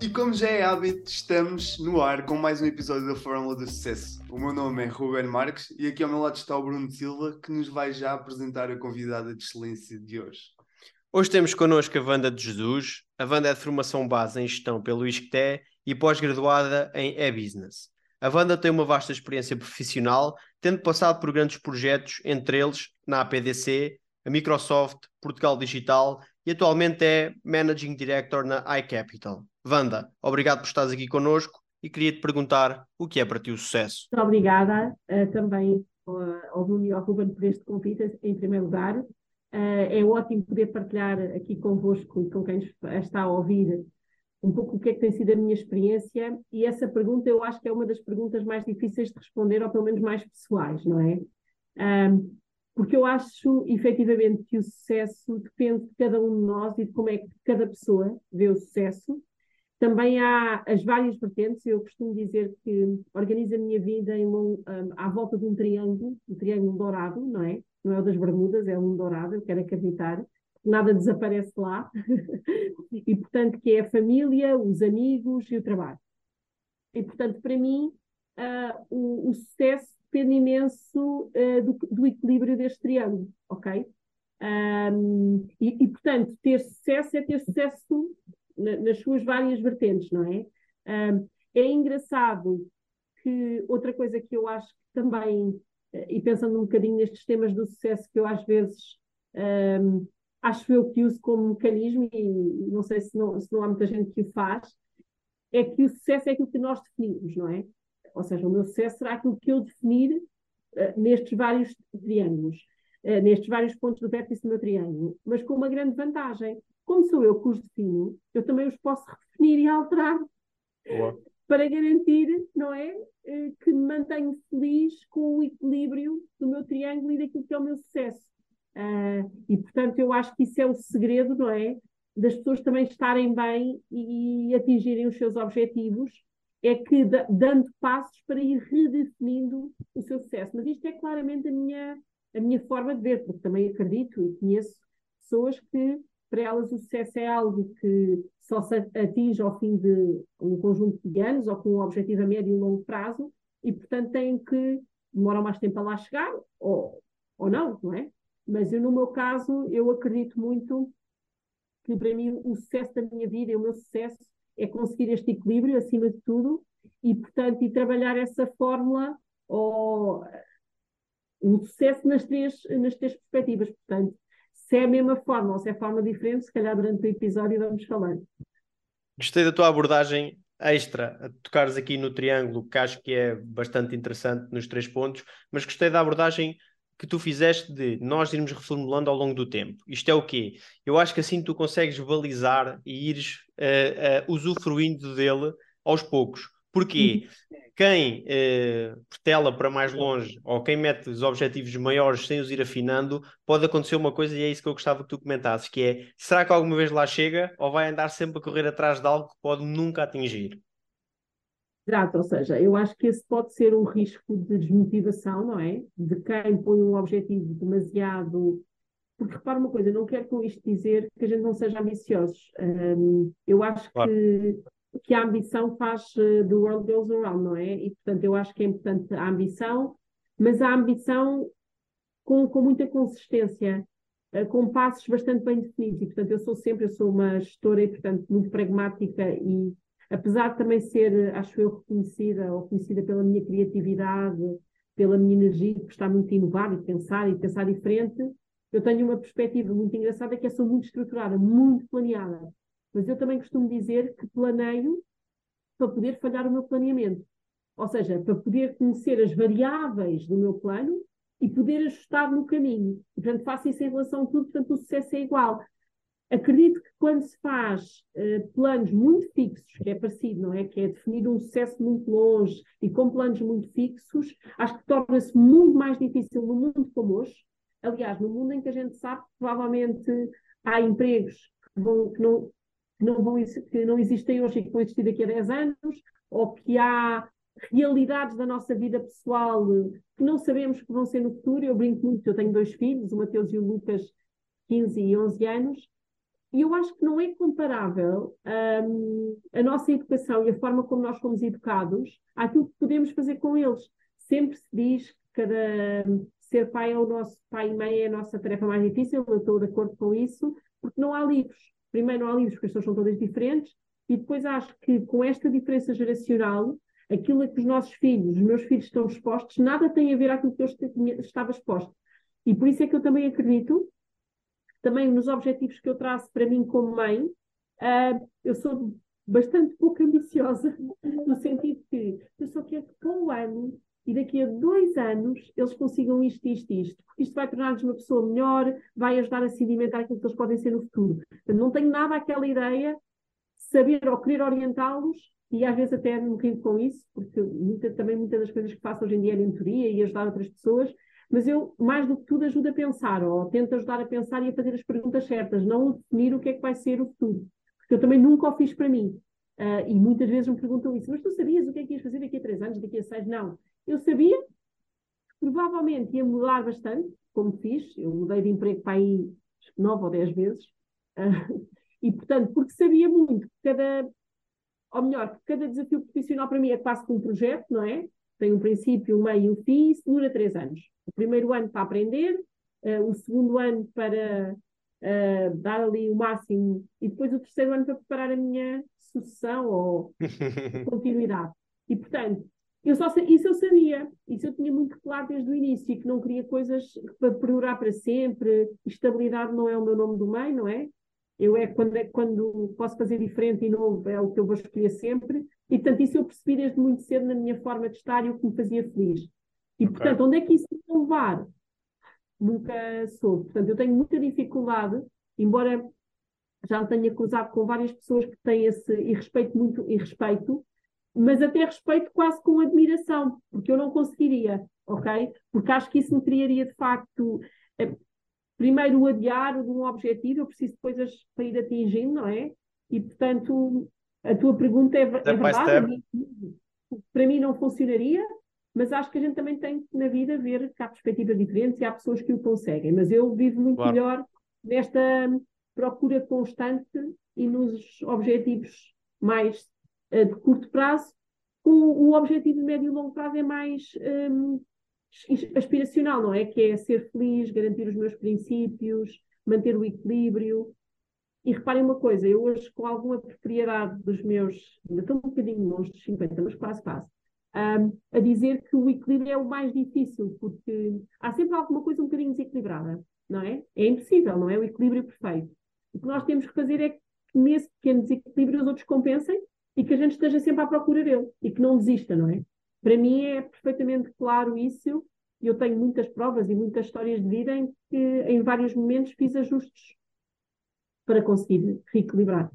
E como já é hábito, estamos no ar com mais um episódio da Fórmula do Sucesso. O meu nome é Ruben Marques e aqui ao meu lado está o Bruno Silva, que nos vai já apresentar a convidada de excelência de hoje. Hoje temos connosco a Wanda de Jesus. A Wanda é de formação base em gestão pelo ISCTE e pós-graduada em e-business. A Wanda tem uma vasta experiência profissional, tendo passado por grandes projetos, entre eles na APDC, Microsoft, Portugal Digital e atualmente é Managing Director na iCapital. Wanda, obrigado por estares aqui connosco e queria te perguntar o que é para ti o sucesso. Muito obrigada uh, também uh, ao Bruno e ao Ruben por este convite, em primeiro lugar. Uh, é ótimo poder partilhar aqui convosco e com quem está a ouvir um pouco o que é que tem sido a minha experiência e essa pergunta eu acho que é uma das perguntas mais difíceis de responder, ou pelo menos mais pessoais, não é? Porque eu acho efetivamente que o sucesso depende de cada um de nós e de como é que cada pessoa vê o sucesso. Também há as várias vertentes, eu costumo dizer que organizo a minha vida em um, um, à volta de um triângulo, um triângulo dourado, não é? não é o das Bermudas, é um dourado, eu quero acreditar, nada desaparece lá, e portanto que é a família, os amigos e o trabalho. E portanto, para mim, uh, o, o, sucesso depende imenso uh, do, do, equilíbrio deste triângulo, ok? Um, e, e, portanto, ter sucesso é ter sucesso na, nas suas várias vertentes, não é? Um, é engraçado que outra coisa que eu acho que também e pensando um bocadinho nestes temas do sucesso que eu às vezes um, acho eu que uso como mecanismo e não sei se não, se não há muita gente que o faz, é que o sucesso é aquilo que nós definimos, não é? Ou seja, o meu sucesso será aquilo que eu definir uh, nestes vários triângulos, uh, nestes vários pontos do vértice do meu triângulo, mas com uma grande vantagem. Como sou eu que os defino, eu também os posso redefinir e alterar. Boa para garantir, não é, eh, que me mantenho feliz com o equilíbrio do meu triângulo e daquilo que é o meu sucesso. Uh, e, portanto, eu acho que isso é o segredo, não é? Das pessoas também estarem bem e, atingirem os seus objetivos, é que dando passos para ir redefinindo o seu sucesso. Mas isto é claramente a minha, a minha forma de ver, porque também acredito e conheço pessoas que para elas o sucesso é algo que só se atinge ao fim de um conjunto de anos ou com um objetivo a médio e longo prazo e, portanto, têm que demorar mais tempo a lá chegar ou, ou não, não é? Mas eu, no meu caso, eu acredito muito que para mim o sucesso da minha vida e o meu sucesso é conseguir este equilíbrio acima de tudo e, portanto, e trabalhar essa fórmula ou o sucesso nas três, nas três perspectivas. Portanto, se é a mesma forma ou se é forma diferente, se calhar durante o episódio vamos falando. Gostei da tua abordagem extra, a tocares aqui no triângulo, que acho que é bastante interessante nos três pontos, mas gostei da abordagem que tu fizeste de nós irmos reformulando ao longo do tempo. Isto é o quê? Eu acho que assim tu consegues balizar e ires uh, uh, usufruindo dele aos poucos. Porquê? Uhum. Quem tela para mais longe ou quem mete os objetivos maiores sem os ir afinando, pode acontecer uma coisa e é isso que eu gostava que tu comentasses, que é, será que alguma vez lá chega ou vai andar sempre a correr atrás de algo que pode nunca atingir? Exato, ou seja, eu acho que esse pode ser um risco de desmotivação, não é? De quem põe um objetivo demasiado porque repara uma coisa, não quero com isto dizer que a gente não seja ambiciosos. Um, eu acho claro. que que a ambição faz uh, the world goes around, não é? E portanto eu acho que é importante a ambição, mas a ambição com, com muita consistência, uh, com passos bastante bem definidos. E portanto eu sou sempre, eu sou uma gestora e portanto muito pragmática e apesar de também ser, acho eu, reconhecida ou conhecida pela minha criatividade, pela minha energia de gostar muito de inovar e pensar e pensar diferente, eu tenho uma perspectiva muito engraçada que é sou muito estruturada, muito planeada. Mas eu também costumo dizer que planeio para poder falhar o meu planeamento. Ou seja, para poder conhecer as variáveis do meu plano e poder ajustar no caminho. Portanto, faço isso em relação a tudo, portanto, o sucesso é igual. Acredito que quando se faz uh, planos muito fixos, que é parecido, não é? Que é definir um sucesso muito longe e com planos muito fixos, acho que torna-se muito mais difícil no mundo como hoje. Aliás, no mundo em que a gente sabe que provavelmente há empregos que, vão, que, não, que não, vão, que não existem hoje e que vão existir daqui a 10 anos, ou que há realidades da nossa vida pessoal que não sabemos que vão ser no futuro. Eu brinco muito, eu tenho dois filhos, o Mateus e o Lucas, 15 e 11 anos, e eu acho que não é comparável um, a nossa educação e a forma como nós fomos educados àquilo que podemos fazer com eles. Sempre se diz que cada ser pai é o nosso pai e mãe é a nossa tarefa mais difícil, eu estou de acordo com isso, porque não há livros. Primeiro, não há livros, porque as pessoas são todas diferentes, e depois acho que com esta diferença geracional, aquilo a que os nossos filhos, os meus filhos estão expostos, nada tem a ver com aquilo que eu estava exposto. E por isso é que eu também acredito também nos objetivos que eu traço para mim como mãe, uh, eu sou bastante pouco ambiciosa, no sentido que eu só quero que com o ano e daqui a dois anos eles consigam isto, isto, isto, porque isto vai tornar-nos uma pessoa melhor, vai ajudar a sedimentar aquilo que eles podem ser no futuro. Não tenho nada aquela ideia de saber ou querer orientá-los e às vezes até me rio com isso, porque muita, também muitas das coisas que faço hoje em dia é mentoria e ajudar outras pessoas, mas eu, mais do que tudo, ajudo a pensar, ou tento ajudar a pensar e a fazer as perguntas certas, não definir o que é que vai ser o futuro. Porque eu também nunca o fiz para mim. Uh, e muitas vezes me perguntam isso, mas tu sabias o que é que ias fazer daqui a três anos, daqui a seis? Não. Eu sabia que provavelmente ia mudar bastante, como fiz. Eu mudei de emprego para aí nove ou dez vezes. Uh, e, portanto, porque sabia muito que cada, ou melhor, que cada desafio profissional para mim é quase como um projeto, não é? Tem um princípio, um meio e um fim, isso dura três anos o primeiro ano para aprender, uh, o segundo ano para uh, dar ali o máximo, e depois o terceiro ano para preparar a minha sucessão ou continuidade. E, portanto, eu só, isso eu sabia, isso eu tinha muito claro desde o início, que não queria coisas para perdurar para sempre, estabilidade não é o meu nome do meio, não é? Eu é quando, é quando posso fazer diferente e novo, é o que eu vou escolher sempre, e portanto isso eu percebi desde muito cedo na minha forma de estar e o que me fazia feliz. E, okay. portanto, onde é que isso vai levar? Nunca soube. Portanto, eu tenho muita dificuldade, embora já tenha cruzado com várias pessoas que têm esse e respeito muito e respeito, mas até respeito quase com admiração, porque eu não conseguiria, ok? Porque acho que isso me criaria de facto eh, primeiro o adiar de um objetivo, eu preciso de coisas para ir atingindo, não é? E portanto, a tua pergunta é, é verdade. Para mim não funcionaria, mas acho que a gente também tem na vida ver que há perspectivas diferentes e há pessoas que o conseguem. Mas eu vivo muito claro. melhor nesta procura constante e nos objetivos mais uh, de curto prazo. O, o objetivo de médio e longo prazo é mais um, aspiracional, não é? Que é ser feliz, garantir os meus princípios, manter o equilíbrio. E reparem uma coisa, eu hoje, com alguma propriedade dos meus, ainda estou um bocadinho longe dos 50, mas quase quase, um, a dizer que o equilíbrio é o mais difícil, porque há sempre alguma coisa um bocadinho desequilibrada, não é? É impossível, não é? O equilíbrio perfeito. O que nós temos que fazer é que nesse pequeno desequilíbrio os outros compensem e que a gente esteja sempre à procura dele e que não desista, não é? Para mim é perfeitamente claro isso. Eu tenho muitas provas e muitas histórias de vida em que, em vários momentos, fiz ajustes para conseguir reequilibrar.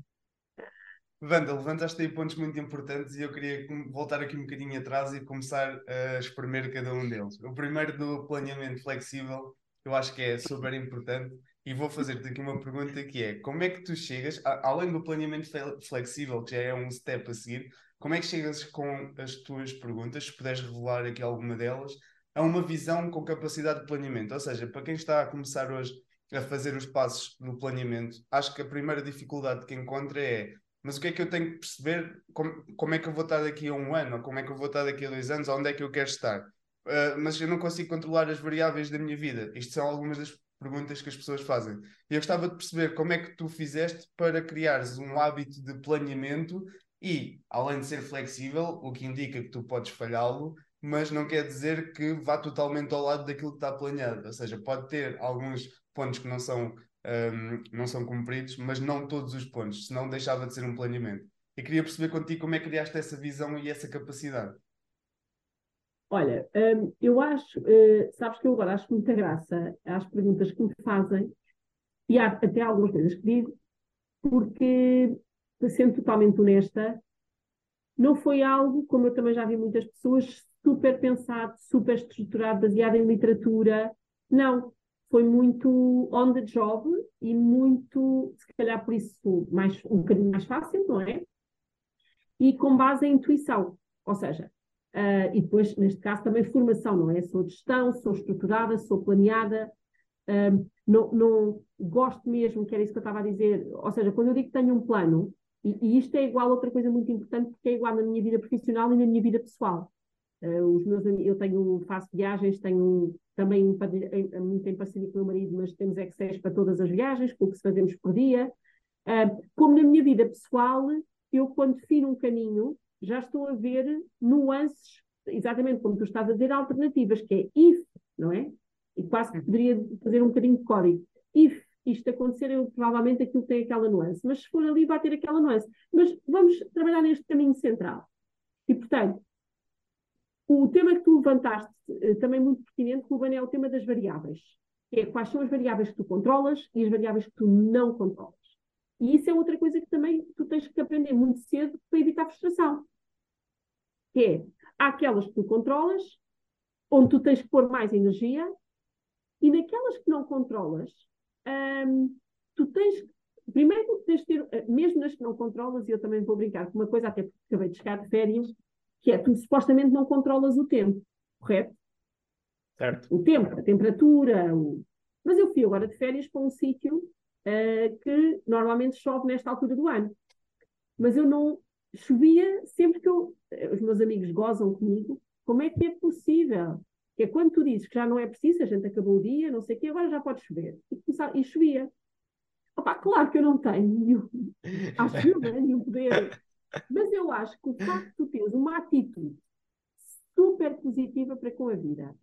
Wanda, levantaste aí pontos muito importantes e eu queria voltar aqui um bocadinho atrás e começar a espremer cada um deles. O primeiro do planeamento flexível, eu acho que é super importante e vou fazer-te aqui uma pergunta que é, como é que tu chegas, além do planeamento flexível, que já é um step a seguir, como é que chegas com as tuas perguntas, se puderes revelar aqui alguma delas, a uma visão com capacidade de planeamento? Ou seja, para quem está a começar hoje a fazer os passos no planeamento, acho que a primeira dificuldade que encontra é mas o que é que eu tenho que perceber? Como, como é que eu vou estar daqui a um ano? Ou como é que eu vou estar daqui a dois anos? Onde é que eu quero estar? Uh, mas eu não consigo controlar as variáveis da minha vida. Isto são algumas das perguntas que as pessoas fazem. E eu gostava de perceber como é que tu fizeste para criares um hábito de planeamento e, além de ser flexível, o que indica que tu podes falhá-lo, mas não quer dizer que vá totalmente ao lado daquilo que está planeado. Ou seja, pode ter alguns pontos que não são um, não são cumpridos, mas não todos os pontos, senão deixava de ser um planeamento. Eu queria perceber contigo como é que criaste essa visão e essa capacidade. Olha, um, eu acho, uh, sabes que eu agora acho muita graça às perguntas que me fazem e há até algumas coisas que digo, porque, sendo totalmente honesta, não foi algo, como eu também já vi muitas pessoas, super pensado, super estruturado, baseado em literatura. Não, foi muito on the job e muito, se calhar por isso, mais, um bocadinho mais fácil, não é? E com base em intuição, ou seja, uh, e depois, neste caso, também formação, não é? Sou de gestão, sou estruturada, sou planeada, uh, não, não gosto mesmo, que era isso que eu estava a dizer, ou seja, quando eu digo que tenho um plano, e, e isto é igual a outra coisa muito importante, porque é igual na minha vida profissional e na minha vida pessoal. Uh, os meus, eu tenho, faço viagens, tenho também muito em parceria com o meu marido, mas temos Excel para todas as viagens, com o que fazemos por dia. Uh, como na minha vida pessoal, eu quando defino um caminho, já estou a ver nuances, exatamente como tu estás a dizer, alternativas, que é if, não é? E quase que poderia fazer um bocadinho de código. If isto acontecer, eu, provavelmente aquilo tem aquela nuance, mas se for ali vai ter aquela nuance. Mas vamos trabalhar neste caminho central. E, portanto, o tema que tu levantaste, eh, também muito pertinente, Ruben, é o tema das variáveis. É quais são as variáveis que tu controlas e as variáveis que tu não controlas. E isso é outra coisa que também tu tens que aprender muito cedo para evitar frustração. Que é, há aquelas que tu controlas, onde tu tens que pôr mais energia, e naquelas que não controlas, hum, tu tens primeiro tens de ter, eh, mesmo nas que não controlas, e eu também vou brincar com uma coisa, até porque acabei de chegar de férias, que é tu supostamente não controlas o tempo, correto? Certo. O tempo, a temperatura. O... Mas eu fui agora de férias para um sítio uh, que normalmente chove nesta altura do ano. Mas eu não chovia sempre que eu. Os meus amigos gozam comigo. Como é que é possível? Que é quando tu dizes que já não é preciso, a gente acabou o dia, não sei o quê, agora já pode chover. E, e chovia. Opa, claro que eu não tenho nenhum, acho eu, nenhum poder mas eu acho que o facto de tu teres uma atitude super positiva para com a vida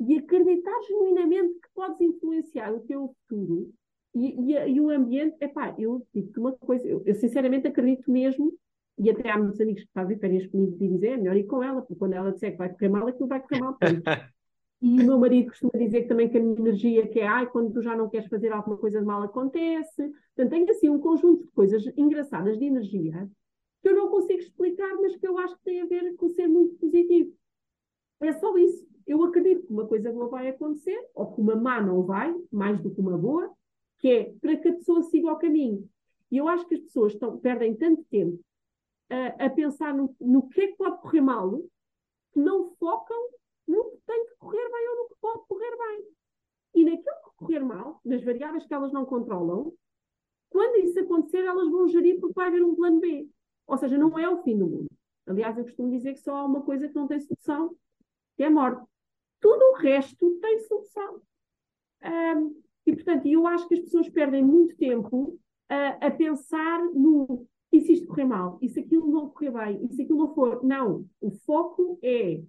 e acreditar genuinamente que podes influenciar o teu futuro e, e, e o ambiente, é pá, eu digo-te uma coisa, eu, eu, sinceramente acredito mesmo, e até há muitos amigos que fazem férias comigo e dizem, é melhor ir com ela, porque quando ela disser que vai correr mal, aquilo vai correr mal. E o meu marido costuma dizer também que a minha energia, que é ai, quando tu já não queres fazer alguma coisa de mal, acontece. Portanto, tenho assim um conjunto de coisas engraçadas de energia que eu não consigo explicar, mas que eu acho que tem a ver com ser muito positivo. É só isso. Eu acredito que uma coisa boa vai acontecer, ou que uma má não vai, mais do que uma boa, que é para que a pessoa siga o caminho. E eu acho que as pessoas estão, perdem tanto tempo a, a pensar no, no que é que pode correr mal, que não focam no que tem que correr bem ou no que pode correr bem. E naquilo que correr mal, nas variáveis que elas não controlam, quando isso acontecer, elas vão gerir porque vai haver um plano B. Ou seja, não é o fim do mundo. Aliás, eu costumo dizer que só há uma coisa que não tem solução, que é a morte. Tudo o resto tem solução. Um, e, portanto, eu acho que as pessoas perdem muito tempo a, a pensar no e se isto correr mal, e se aquilo não correr bem, e se aquilo não for. Não. O foco é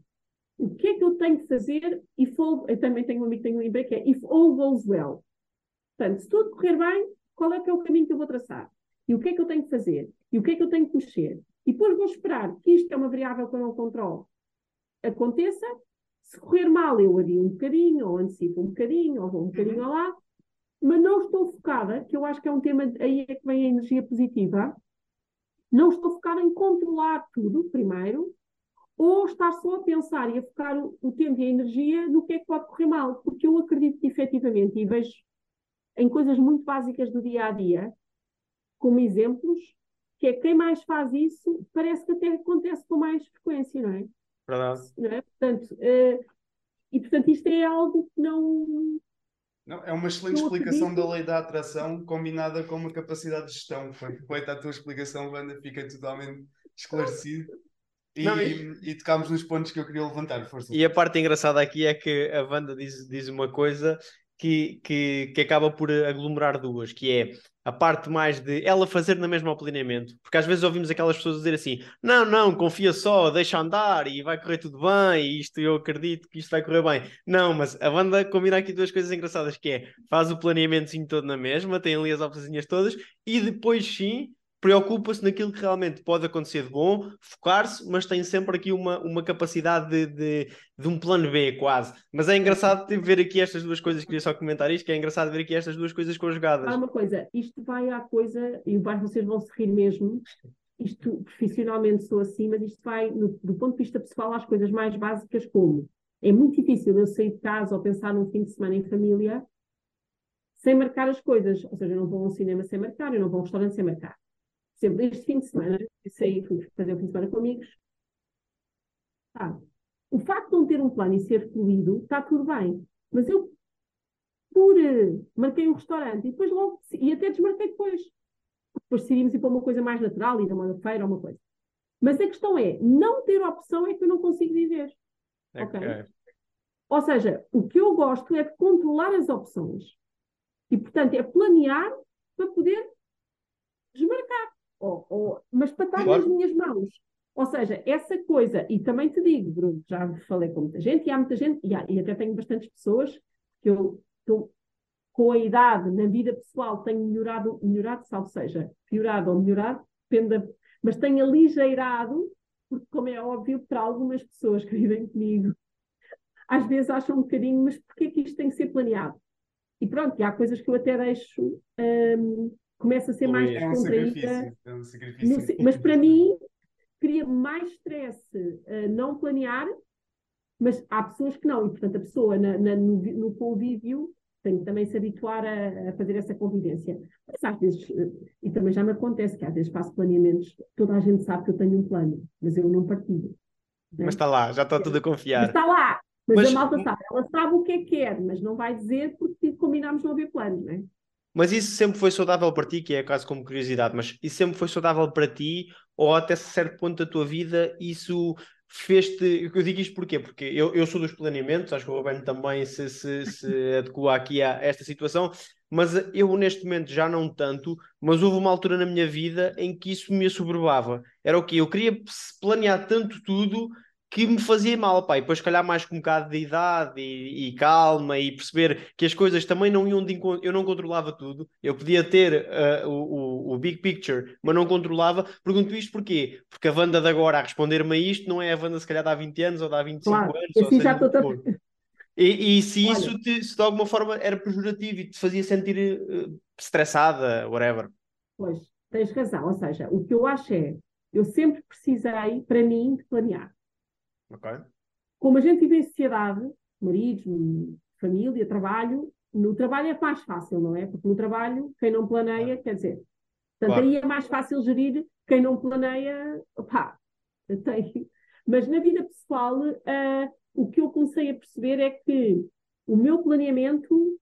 o que é que eu tenho que fazer all, eu também tenho um amigo que tem um lembrei que é if all goes well. Portanto, se tudo correr bem, qual é que é o caminho que eu vou traçar? E o que é que eu tenho que fazer? E o que é que eu tenho que mexer? E depois vou esperar que isto é uma variável que eu não controlo. Aconteça, se correr mal, eu adio um bocadinho, ou antecipo um bocadinho, ou vou um bocadinho uhum. lá, mas não estou focada, que eu acho que é um tema, aí é que vem a energia positiva, não estou focada em controlar tudo, primeiro, ou estar só a pensar e a focar o, o tempo e a energia no que é que pode correr mal, porque eu acredito que efetivamente, e vejo em coisas muito básicas do dia a dia, como exemplos, que é quem mais faz isso, parece que até acontece com mais frequência, não é? Verdade. Não é? Portanto, uh, e portanto isto é algo que não... Não, é uma excelente explicação da lei da atração combinada com uma capacidade de gestão. Foi perfeita a tua explicação, Wanda, fica totalmente esclarecido. E, não, e... e tocámos nos pontos que eu queria levantar. Força. E a parte engraçada aqui é que a Wanda diz, diz uma coisa que, que, que acaba por aglomerar duas, que é a parte mais de ela fazer na mesma ao planeamento, porque às vezes ouvimos aquelas pessoas dizer assim: não, não, confia só, deixa andar e vai correr tudo bem, e isto eu acredito que isto vai correr bem. Não, mas a banda combina aqui duas coisas engraçadas: que é faz o planeamentozinho todo na mesma, tem ali as opções todas, e depois sim preocupa-se naquilo que realmente pode acontecer de bom, focar-se, mas tem sempre aqui uma, uma capacidade de, de, de, um plano B, quase. Mas é engraçado ver aqui estas duas coisas, queria só comentar isto, que é engraçado ver aqui estas duas coisas conjugadas. Há uma coisa, isto vai à coisa, e vocês vão se rir mesmo, isto profissionalmente sou assim, mas isto vai, no, do ponto de vista pessoal, às coisas mais básicas como é muito difícil eu sair de casa ou pensar num fim de semana em família sem marcar as coisas, ou seja, eu não vou a um cinema sem marcar, eu não vou a um restaurante sem marcar exemplo, este fim de semana, eu saí, fui fazer o fim de semana com amigos. O facto de não ter um plano e ser fluido, está tudo bem. Mas eu por. eh, Marquei um restaurante e depois logo. E até desmarquei depois. Depois decidimos ir para uma coisa mais natural, ir a uma feira ou uma coisa. Mas a questão é: não ter opção é que eu não consigo viver. Ok. Ou seja, o que eu gosto é de controlar as opções. E, portanto, é planear para poder desmarcar. Ou, ou- mas para estar Claro. nas minhas mãos. Ou seja, essa coisa, e também te digo, Bruno, já falei com muita gente, e há muita gente, e, há- e até tenho bastantes pessoas que eu, que eu, com a idade, na vida pessoal, tenho melhorado, melhorado, salvo seja, piorado ou melhorado, depende da, mas tenho aligeirado, porque, como é óbvio, para algumas pessoas que vivem comigo, às vezes acham um bocadinho, mas porquê que isto tem que ser planeado? E pronto, e há coisas que eu até deixo, hum, começa a ser mais Fluir. É um descontraída. sacrifício. É um no mas para mim, cria mais stress uh, não planear, mas há pessoas que não, e portanto a pessoa na- na- no, no convívio tem que também se habituar a, a fazer essa convivência. Mas às vezes, uh, e também já me acontece que às vezes faço planeamentos, toda a gente sabe que eu tenho um plano, mas eu não partilho. né? Mas está lá, já está tudo a Mas confiar. está lá, mas, Mas- a malta sabe, ela sabe o que é que quer, mas não vai dizer porque combinámos não haver planos, não é? Mas isso sempre foi saudável para ti, que é quase como curiosidade, mas isso sempre foi saudável para ti, ou até certo ponto da tua vida, isso fez-te. Eu digo isto porquê? Porque eu, eu sou dos planeamentos, acho que o Roberto também se, se, se adequa aqui a esta situação, mas eu neste momento já não tanto, mas houve uma altura na minha vida em que isso me assoberbava. Era o quê? Eu queria planear tanto tudo que me fazia mal, pá, e depois, calhar, mais com um bocado de idade e, e calma e perceber que as coisas também não iam de encontro, eu não controlava tudo, eu podia ter uh, o, o, o big picture, mas não controlava. Pergunto isto porquê? Porque a Wanda de agora a responder-me a isto não é a Wanda, se calhar, de há 20 anos ou de há 25 Claro, anos, assim já estou for. E, e se Olha. isso te, se de alguma forma era pejorativo e te fazia sentir uh, estressada, whatever. Pois, tens razão. Ou seja, o que eu acho é, eu sempre precisei, para mim, de planear. Ok? Como a gente vive em sociedade, maridos, família, trabalho, no trabalho é mais fácil, não é? Porque no trabalho, quem não planeia, quer dizer, portanto, Claro. aí é mais fácil gerir, quem não planeia, opá, tem. Mas na vida pessoal, ah, o que eu comecei a perceber é que o meu planeamento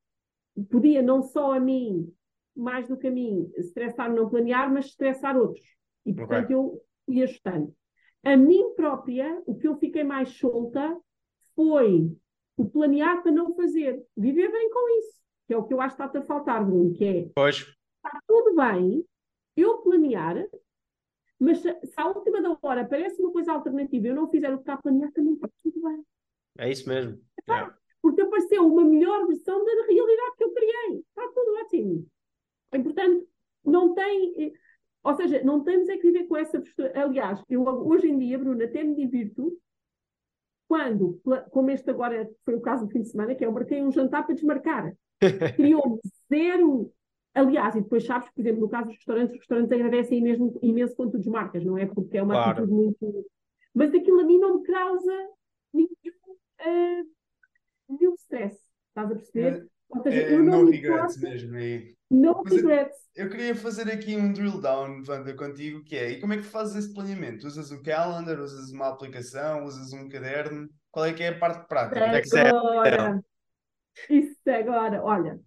podia não só a mim, mais do que a mim, estressar não planear, mas estressar outros. E portanto Ok. eu fui ajustando. A mim própria, o que eu fiquei mais solta foi o planear para não fazer. Viver bem com isso, que é o que eu acho que está a faltar, Bruno, que é Pois, está tudo bem eu planear, mas se, à última da hora aparece uma coisa alternativa e eu não fizer o que está a planear, também está tudo bem. é isso mesmo. Yeah. Porque apareceu uma melhor versão da realidade que eu criei. Está tudo ótimo. E, portanto, não tem. Eh, Ou seja, não temos é que viver com essa postura. Aliás, eu hoje em dia, Bruna, até me divirto quando, como este agora foi o caso do fim de semana, que é eu marquei um jantar para desmarcar. Criou-me zero. Aliás, e depois sabes, por exemplo, no caso dos restaurantes, os restaurantes agradecem mesmo, imenso quando tu desmarcas, não é? Porque é uma Claro. atitude muito. Mas aquilo a mim não me causa nenhum, ah, nenhum stress. Estás a perceber? Ou seja, É, eu não no regrets mesmo. É. não Mas eu- regrets. Eu queria fazer aqui um drill down, Wanda, contigo, que é, e como é que tu fazes esse planeamento? Usas o calendar, usas uma aplicação, usas um caderno? Qual é que é a parte prática? Excel. Agora, isso agora, olha,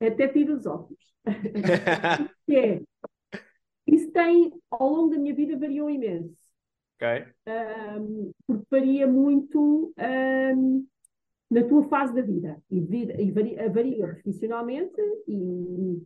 até tiro os óculos. Que é, isso tem, ao longo da minha vida, variou imenso. ok? Ahm, porque varia muito ahm, na tua fase da vida. E, vida, e varia, varia profissionalmente e,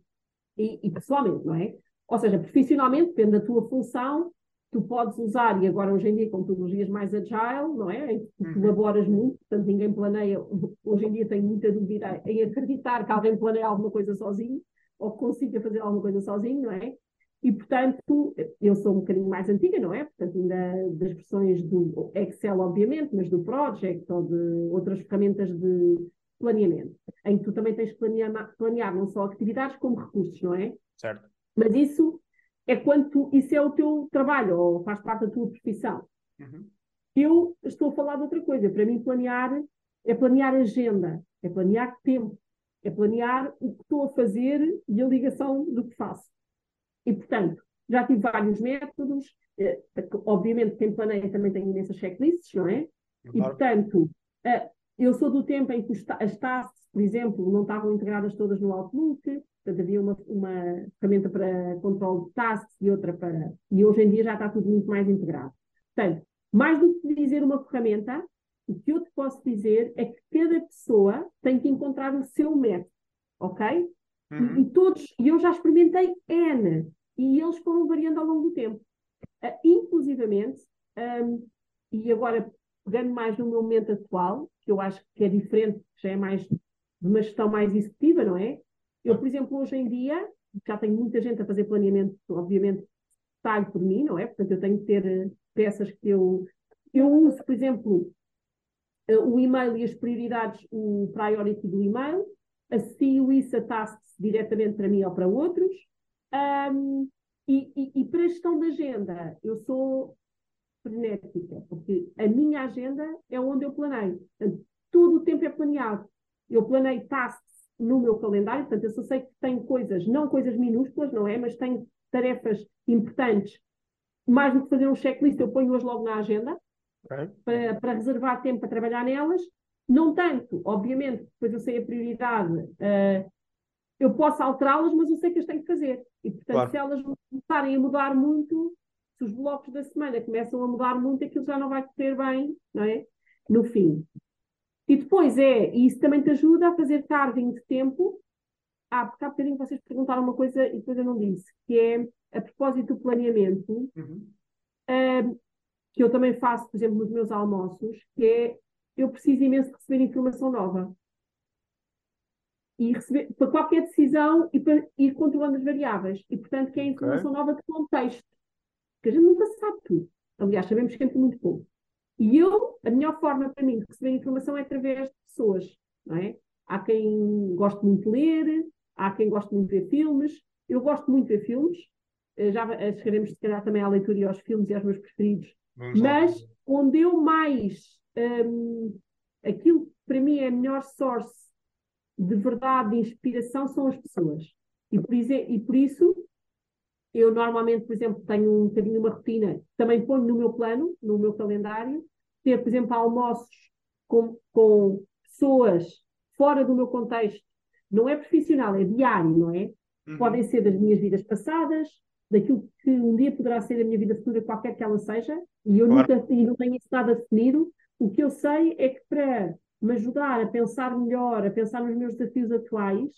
e, e pessoalmente, não é? Ou seja, profissionalmente, depende da tua função, tu podes usar, e agora hoje em dia com tecnologias mais agile, não é? Em que tu Uhum. colaboras muito, portanto ninguém planeia. Hoje em dia tenho muita dúvida em acreditar que alguém planeia alguma coisa sozinho, ou que consiga fazer alguma coisa sozinho, não é? E, portanto, eu sou um bocadinho mais antiga, não é? Portanto, ainda das versões do Excel, obviamente, mas do Project ou de outras ferramentas de planeamento, em que tu também tens que planear, planear não só atividades como recursos, não é? Certo. Mas isso é quando tu, isso é o teu trabalho, ou faz parte da tua profissão. Uhum. Eu estou a falar de outra coisa. Para mim, planear é planear agenda, é planear tempo, é planear o que estou a fazer e a ligação do que faço. E, portanto, já tive vários métodos. eh, Obviamente, quem planeia também tem imensas checklists, não é? E, Claro. portanto, eh, eu sou do tempo em que as tasks, por exemplo, não estavam integradas todas no Outlook, portanto havia uma, uma ferramenta para controle de tasks e outra para. E hoje em dia já está tudo muito mais integrado. Portanto, mais do que dizer uma ferramenta, o que eu te posso dizer é que cada pessoa tem que encontrar o seu método, ok? Uhum. E, todos, e eu já experimentei N, e eles foram variando ao longo do tempo. Uh, inclusivamente, um, e agora pegando mais no meu momento atual, que eu acho que é diferente, já é mais de uma gestão mais executiva, não é? Eu, por exemplo, hoje em dia, já tenho muita gente a fazer planeamento, obviamente, detalhe por mim, não é? Portanto, eu tenho que ter eh, peças que eu. Eu uso, por exemplo, eh, o e-mail e as prioridades, o priority do e-mail, associo isso a tasks diretamente para mim ou para outros. Um, e, e, e, para a gestão da agenda, eu sou frenética, porque a minha agenda é onde eu planeio. Portanto, todo o tempo é planeado. Eu planeio tasks no meu calendário, portanto, eu só sei que tenho coisas, não coisas minúsculas, não é? Mas tenho tarefas importantes. Mais do que fazer um checklist, eu ponho-as logo na agenda okay. para, para, reservar tempo para trabalhar nelas. Não tanto, obviamente, depois eu sei a prioridade, uh, eu posso alterá-las, mas eu sei que as tenho que fazer. E, portanto, claro. se elas começarem a mudar muito, se os blocos da semana começam a mudar muito, aquilo já não vai correr bem, não é? No fim. E depois é, e isso também te ajuda a fazer carving de tempo. Ah, porque há bocadinho vocês perguntaram uma coisa e depois eu não disse, que é a propósito do planeamento, uhum. uh, que eu também faço, por exemplo, nos meus almoços, que é eu preciso imenso de receber informação nova. E receber, para qualquer decisão e para ir controlando as variáveis. E, portanto, que é informação okay. nova de contexto porque a gente nunca sabe tudo. Aliás, sabemos sempre muito pouco. E eu, a melhor forma para mim de receber informação é através de pessoas, não é? Há quem goste muito de ler, há quem goste muito de ver filmes. Eu gosto muito de ver filmes. Eh, já eh, chegaremos, se calhar, também à leitura e aos filmes e aos meus preferidos. Vamos Mas lá. onde eu mais. Um, aquilo que para mim é a melhor source de verdade, de inspiração, são as pessoas. E por, isso, e por isso eu normalmente, por exemplo, tenho um bocadinho uma rotina, também ponho no meu plano, no meu calendário, ter, por exemplo, almoços com, com pessoas fora do meu contexto, não é profissional, é diário, não é? Uhum. Podem ser das minhas vidas passadas, daquilo que um dia poderá ser a minha vida futura, qualquer que ela seja, e eu claro. nunca e não tenho isso nada definido. O que eu sei é que para me ajudar a pensar melhor, a pensar nos meus desafios atuais,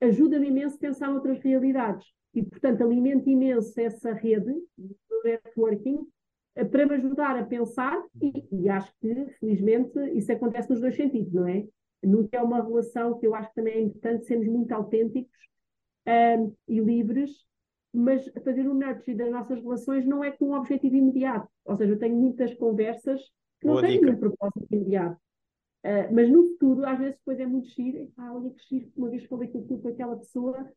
ajuda-me imenso pensar noutras realidades e, portanto, alimento imenso essa rede do networking eh, para me ajudar a pensar e, e, acho que, felizmente, isso acontece nos dois sentidos, não é? Nunca é uma relação que eu acho que também é importante sermos muito autênticos um, e livres, mas fazer o nurture das nossas relações não é com um objetivo imediato. Ou seja, eu tenho muitas conversas não Boa têm dica. um propósito imediato. Uh, mas no futuro, às vezes, depois é muito giro. Ah, olha que giro, uma vez falei com aquela pessoa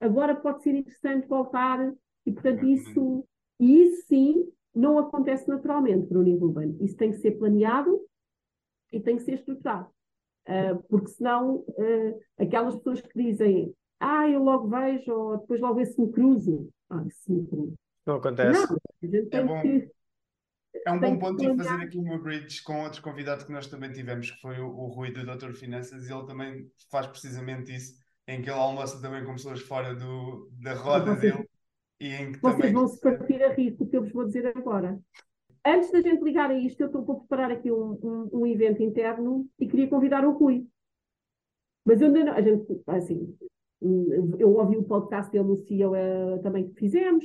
agora pode ser interessante voltar, e portanto isso, e isso sim não acontece naturalmente, Bruno e Ruben. Isso tem que ser planeado e tem que ser estruturado. Uh, porque senão uh, aquelas pessoas que dizem ah, eu logo vejo, ou depois logo esse me cruzo. Ah, isso me cruzo. Não acontece. Não, é bom. Que, é um bom ponto de fazer aqui uma bridge com outro convidado que nós também tivemos, que foi o, o Rui do Doutor Finanças, e ele também faz precisamente isso em que ele almoça também com pessoas fora do, da roda vocês, dele. E em que vocês também... vão se partir a rir com o que eu vos vou dizer agora. Antes da gente ligar a isto, eu estou a preparar aqui um, um, um, evento interno e queria convidar o Rui. Mas eu ainda não, a gente, assim, eu ouvi o podcast dele no CEO uh, também que fizemos,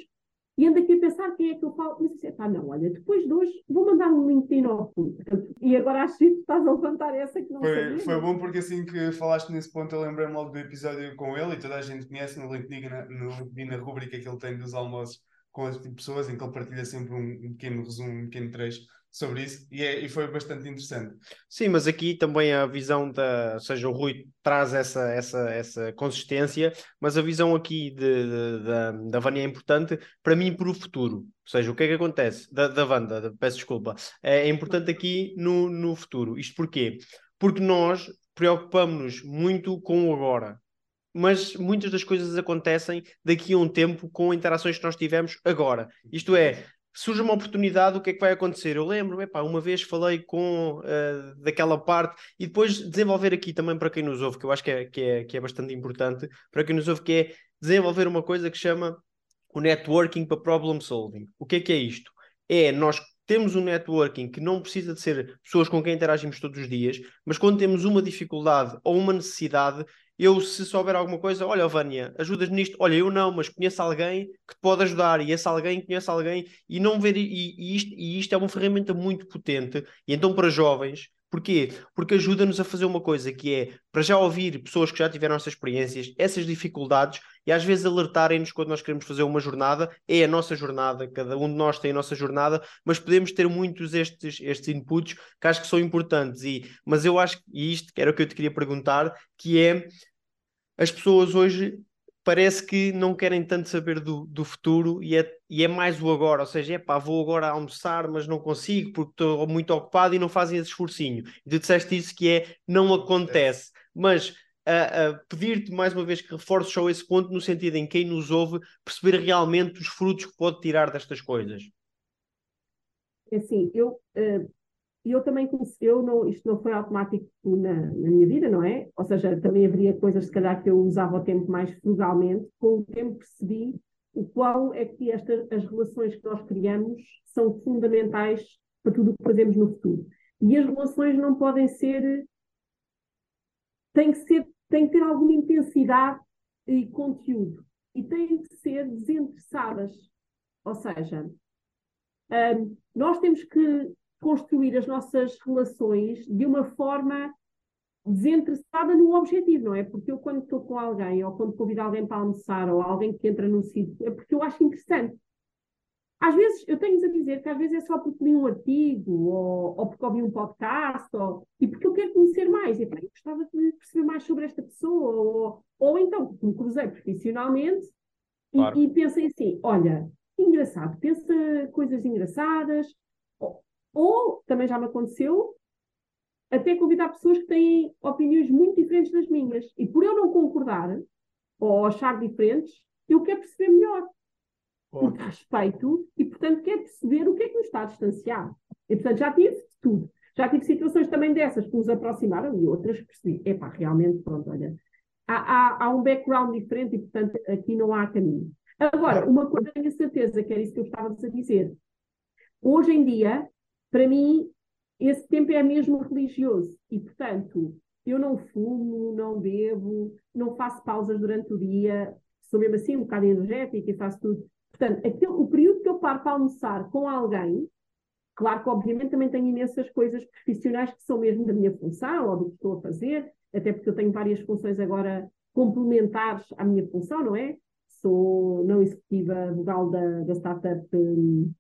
e ando aqui a pensar quem é que eu falo. Mas assim, pá, não, olha, depois de hoje vou mandar um LinkedIn ao Rui. E agora acho que estás a levantar essa que não foi, sabia. Foi bom porque assim que falaste nesse ponto, eu lembrei-me logo do episódio com ele e toda a gente conhece no LinkedIn, na, no LinkedIn, na rubrica que ele tem dos almoços com as pessoas, em que ele partilha sempre um, um pequeno resumo, um pequeno trecho sobre isso e, é, e, foi bastante interessante. Sim, mas aqui também a visão da, ou seja, o Rui traz essa, essa, essa consistência, mas a visão aqui de, de, da, da Vânia é importante para mim para o futuro. Ou seja, o que é que acontece? Da, da Wanda, peço desculpa. É, é importante aqui no, no futuro. Isto porquê? Porque nós preocupamos-nos muito com o agora mas muitas das coisas acontecem daqui a um tempo com interações que nós tivemos agora. Isto é, surge uma oportunidade, o que é que vai acontecer? Eu lembro, epá, uma vez falei com uh, daquela parte e depois desenvolver aqui também para quem nos ouve, que eu acho que é, que, é, que é bastante importante, para quem nos ouve, que é desenvolver uma coisa que chama o networking para problem solving. O que é que é isto? É nós temos um networking que não precisa de ser pessoas com quem interagimos todos os dias, mas quando temos uma dificuldade ou uma necessidade, eu, se souber alguma coisa, olha, Vânia, ajudas-me nisto. Olha, eu não, mas conheço alguém que te pode ajudar, e esse alguém conhece alguém, e não ver, e, e, isto, e isto é uma ferramenta muito potente. E então, para jovens, Porquê? Porque ajuda-nos a fazer uma coisa que é, para já ouvir pessoas que já tiveram essas experiências, essas dificuldades, e às vezes alertarem-nos quando nós queremos fazer uma jornada, é a nossa jornada, cada um de nós tem a nossa jornada, mas podemos ter muitos estes, estes inputs que acho que são importantes. E, mas eu acho, e isto era o que eu te queria perguntar, que é as pessoas hoje parece que não querem tanto saber do, do futuro e é, e é mais o agora, ou seja, é pá, vou agora almoçar, mas não consigo porque estou muito ocupado e não fazem esse esforcinho. E tu disseste isso que é, não acontece. Mas pedir-te mais uma vez que reforces só esse ponto no sentido em quem nos ouve perceber realmente os frutos que pode tirar destas coisas. É assim, eu uh, e eu também comecei, eu não, isto não foi automático na, na, minha vida, não é? Ou seja, também haveria coisas, se calhar, que eu usava o tempo mais frugalmente. Com o tempo percebi o qual é que esta, as relações que nós criamos são fundamentais para tudo o que fazemos no futuro. E as relações não podem ser. têm que, ser, têm que ter alguma intensidade e conteúdo. E têm que ser desinteressadas. Ou seja, um, nós temos que construir as nossas relações de uma forma desinteressada no objetivo, não é? Porque eu, quando estou com alguém, ou quando convido alguém para almoçar, ou alguém que entra num sítio, é porque eu acho interessante. Às vezes, eu tenho-vos a dizer que às vezes é só porque li um artigo, ou, ou porque ouvi um podcast, ou, e porque eu quero conhecer mais. E, pá, eu gostava de perceber mais sobre esta pessoa, ou, ou então, porque me cruzei profissionalmente claro. e, e pensei assim: olha, engraçado, pensa coisas engraçadas, ou, também já me aconteceu, até convidar pessoas que têm opiniões muito diferentes das minhas. E por eu não concordar, ou achar diferentes, eu quero perceber melhor. Porque respeito e, portanto, quero perceber o que é que nos está a distanciar. E, portanto, já tive tudo. Já tive situações também dessas que nos aproximaram e outras que percebi. Epá, realmente, pronto, olha. Há, há, há, um background diferente e, portanto, aqui não há caminho. Agora, uma coisa tenho certeza, que era isso que eu estava a dizer. Hoje em dia, para mim, esse tempo é mesmo religioso e, portanto, eu não fumo, não bebo, não faço pausas durante o dia, sou mesmo assim um bocado energética e faço tudo. Portanto, aquele, o período que eu paro para almoçar com alguém, claro que obviamente também tenho imensas coisas profissionais que são mesmo da minha função ou do que estou a fazer, até porque eu tenho várias funções agora complementares à minha função, não é? Sou não executiva vogal da, da startup um,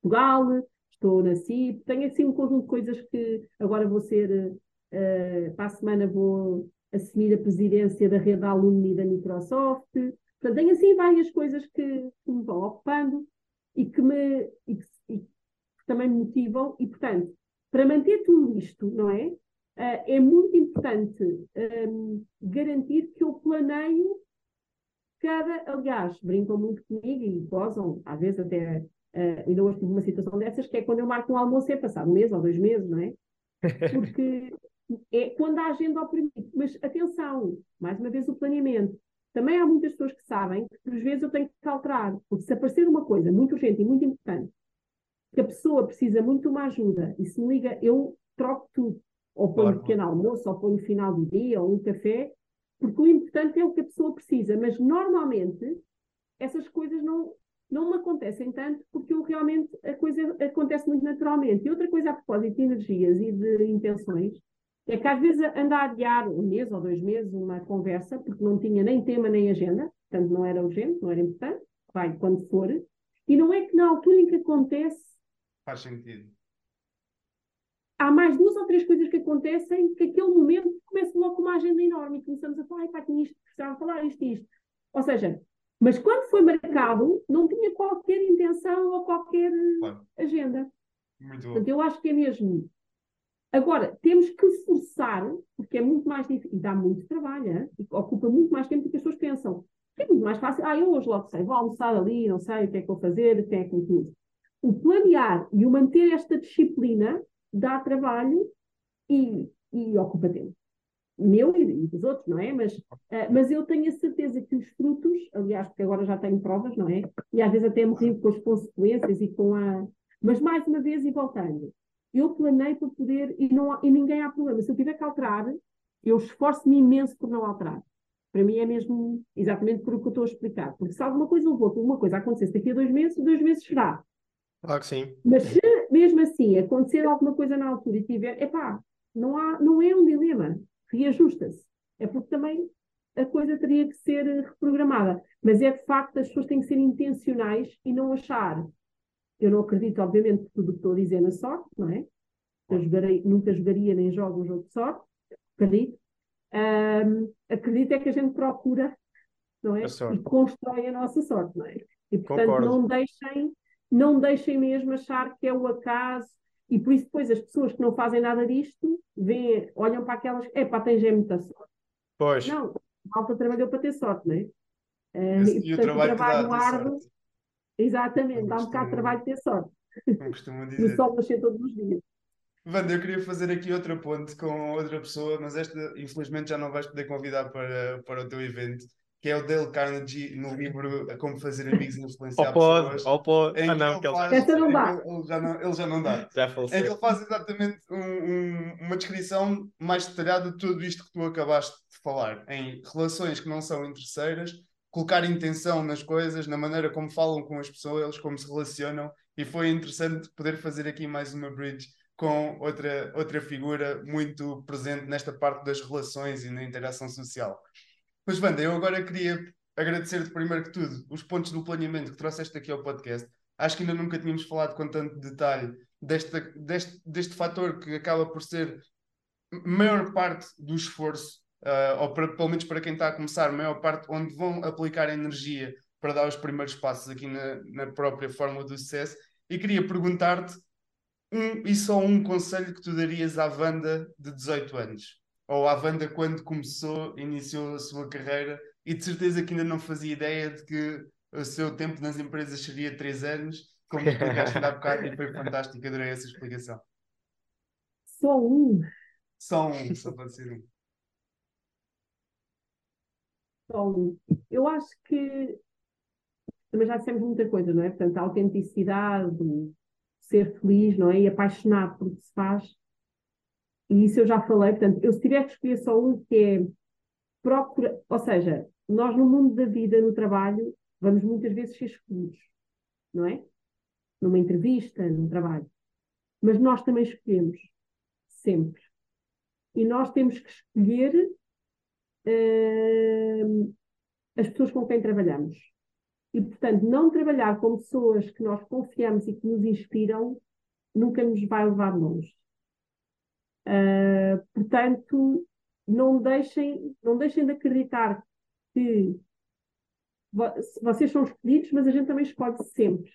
Portugal, estou na CIP, tenho assim um conjunto de coisas que agora vou ser, uh, para a semana vou assumir a presidência da rede alumni da Microsoft, portanto tenho assim várias coisas que, que me vão ocupando e que me e que, e que também me motivam e portanto, para manter tudo isto, não é? Uh, é muito importante um, ehm, garantir que eu planeio cada, aliás, brincam muito comigo e gozam, às vezes até Uh, ainda hoje tive uma situação dessas, que é quando eu marco um almoço é passado um mês ou dois meses, não é? Porque é quando a agenda o permite. Mas atenção, mais uma vez o planeamento. Também há muitas pessoas que sabem que por vezes eu tenho que alterar, porque se aparecer uma coisa muito urgente e muito importante, que a pessoa precisa muito de uma ajuda e se me liga, eu troco tudo. Ou ponho claro. um pequeno almoço, ou ponho no final do dia, ou um café, porque o importante é o que a pessoa precisa. Mas normalmente essas coisas não, não me acontecem tanto porque eu realmente a coisa acontece muito naturalmente. E outra coisa a propósito de energias e de intenções é que às vezes anda a adiar um mês ou dois meses uma conversa porque não tinha nem tema nem agenda, portanto não era urgente, não era importante, vai quando for, e não é que na altura em que acontece. Faz sentido. Há mais duas ou três coisas que acontecem que aquele momento começa logo com uma agenda enorme e começamos a falar, pá, tinha isto, precisava falar isto e isto. Ou seja, mas quando foi marcado, não tinha qualquer intenção ou qualquer claro. agenda. Muito Portanto, eu acho que é mesmo. Agora, temos que forçar, porque é muito mais difícil, e dá muito trabalho, hein? e ocupa muito mais tempo do que as pessoas pensam. É muito mais fácil. Ah, eu hoje logo sei, vou almoçar ali, não sei o que é que vou fazer, quem é que me o planear e o manter esta disciplina dá trabalho e, e ocupa tempo. Meu e, dos outros, não é? Mas, uh, mas eu tenho a certeza que os frutos, aliás, porque agora já tenho provas, não é? E às vezes até me rio com as consequências e com a. Mas mais uma vez, e voltando, eu planei para poder, e, não, e ninguém há problema. Se eu tiver que alterar, eu esforço-me imenso por não alterar. Para mim é mesmo exatamente por o que eu estou a explicar. Porque se alguma coisa levou, alguma coisa acontecesse daqui a dois meses, dois meses será. Claro que sim. Mas se mesmo assim acontecer alguma coisa na altura e tiver, epá, não, há, não é um dilema, reajusta-se. É porque também a coisa teria que ser reprogramada. Mas é de facto, as pessoas têm que ser intencionais e não achar. Eu não acredito, obviamente, tudo o que estou a dizer na sorte, não é? Eu jogarei, nunca jogaria nem jogo um jogo de sorte, acredito. Um, acredito é que a gente procura, não é? E constrói a nossa sorte, não é? E portanto, Concordo. não deixem não deixem mesmo achar que é o acaso, e por isso depois as pessoas que não fazem nada disto veem, olham para aquelas, é pá, tens é muita sorte. Pois. Não, a malta trabalhou para ter sorte, não é? Uh, e, e, portanto, o trabalho, o trabalho árduo, exatamente, dá um bocado de trabalho ter sorte. Como costumam dizer. o sol nascer todos os dias. Wanda, eu queria fazer aqui outra ponte com outra pessoa, mas esta infelizmente já não vais poder convidar para, para o teu evento que é o Dale Carnegie no livro Como Fazer Amigos e Influenciar ou pode, Pessoas. Ou pode, ah não, que ele faz, Essa não dá. Ele já não, ele já não dá. Já faleceu. Em que ele faz exatamente um, um, uma descrição mais detalhada de tudo isto que tu acabaste de falar, em relações que não são interesseiras, colocar intenção nas coisas, na maneira como falam com as pessoas, como se relacionam, e foi interessante poder fazer aqui mais uma bridge com outra, outra figura muito presente nesta parte das relações e na interação social. Pois, Wanda, eu agora queria agradecer-te primeiro que tudo os pontos do planeamento que trouxeste aqui ao podcast. Acho que ainda nunca tínhamos falado com tanto detalhe deste, deste, deste fator que acaba por ser maior parte do esforço, uh, ou para, pelo menos para quem está a começar, maior parte onde vão aplicar energia para dar os primeiros passos aqui na, na própria fórmula do sucesso. E queria perguntar-te um e só um conselho que tu darias à Wanda de 18 anos ou à Wanda quando começou, iniciou a sua carreira e de certeza que ainda não fazia ideia de que o seu tempo nas empresas seria três anos, como explicaste há bocado e foi fantástico, adorei essa explicação. Só um. Só um, só pode ser um. Só um. Eu acho que também já dissemos muita coisa, não é? Portanto, a autenticidade, ser feliz, não é? E apaixonado por o que se faz e isso eu já falei, portanto, eu se tiver que escolher só um que é procura, ou seja, nós no mundo da vida, no trabalho, vamos muitas vezes ser escolhidos, não é? Numa entrevista, num trabalho. Mas nós também escolhemos, sempre. E nós temos que escolher uh, as pessoas com quem trabalhamos. E, portanto, não trabalhar com pessoas que nós confiamos e que nos inspiram nunca nos vai levar longe. Uh, portanto, não deixem, não deixem de acreditar que vocês são escolhidos, mas a gente também escolhe sempre.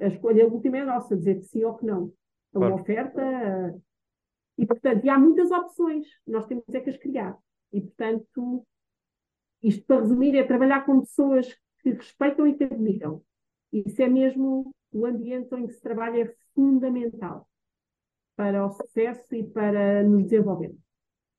A escolha última é nossa, dizer que sim ou que não. É uma claro. oferta. E, portanto, e há muitas opções. Nós temos é que as criar. E, portanto, isto para resumir é trabalhar com pessoas que respeitam e que admiram. Isso é mesmo o ambiente em que se trabalha é fundamental para o sucesso e para nos desenvolver.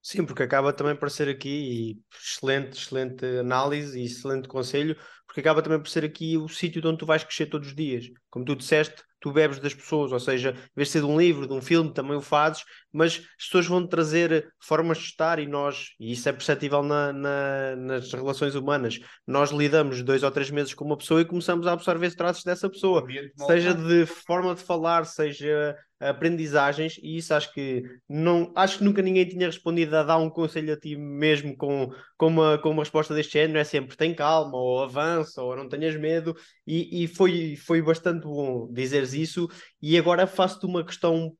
Sim, porque acaba também por ser aqui, excelente, excelente análise e excelente conselho, porque acaba também por ser aqui o sítio onde tu vais crescer todos os dias. Como tu disseste, tu bebes das pessoas, ou seja, em vez de ser de um livro, de um filme, também o fazes, mas as pessoas vão trazer formas de estar e nós, e isso é perceptível na, na, nas relações humanas, nós lidamos dois ou três meses com uma pessoa e começamos a absorver traços dessa pessoa, seja de forma de falar, seja aprendizagens e isso acho que não acho que nunca ninguém tinha respondido a dar um conselho a ti mesmo com, com, uma, com uma resposta deste género, é sempre tem calma, ou avança, ou não tenhas medo, e, e foi, foi bastante bom dizeres isso, e agora faço-te uma questão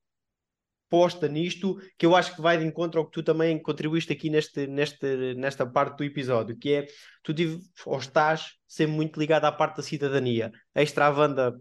posta nisto, que eu acho que vai de encontro ao que tu também contribuíste aqui neste, neste, nesta parte do episódio, que é tu tive, ou estás sempre muito ligado à parte da cidadania. A banda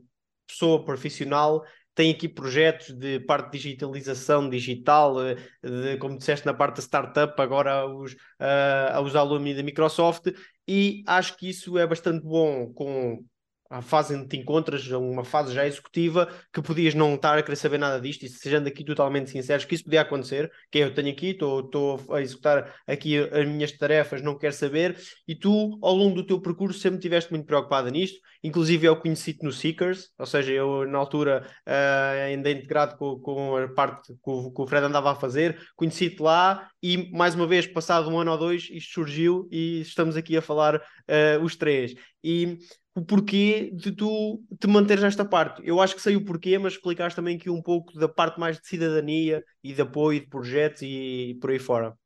pessoa profissional tem aqui projetos de parte de digitalização digital, eh, de, como disseste na parte da startup, agora os, uh, a usar alumni da Microsoft, e acho que isso é bastante bom com à fase em que te encontras, uma fase já executiva, que podias não estar a querer saber nada disto, e sejando aqui totalmente sinceros, que isso podia acontecer, que é, eu tenho aqui, estou a executar aqui as minhas tarefas, não quero saber, e tu, ao longo do teu percurso, sempre estiveste muito preocupada nisto, inclusive eu conheci-te no Seekers, ou seja, eu na altura uh, ainda integrado com, com a parte que o, que o Fred andava a fazer, conheci-te lá, e mais uma vez, passado um ano ou dois, isto surgiu, e estamos aqui a falar uh, os três. E o porquê de tu te manteres nesta parte. Eu acho que sei o porquê, mas explicaste também aqui um pouco da parte mais de cidadania e de apoio de projetos e por aí fora.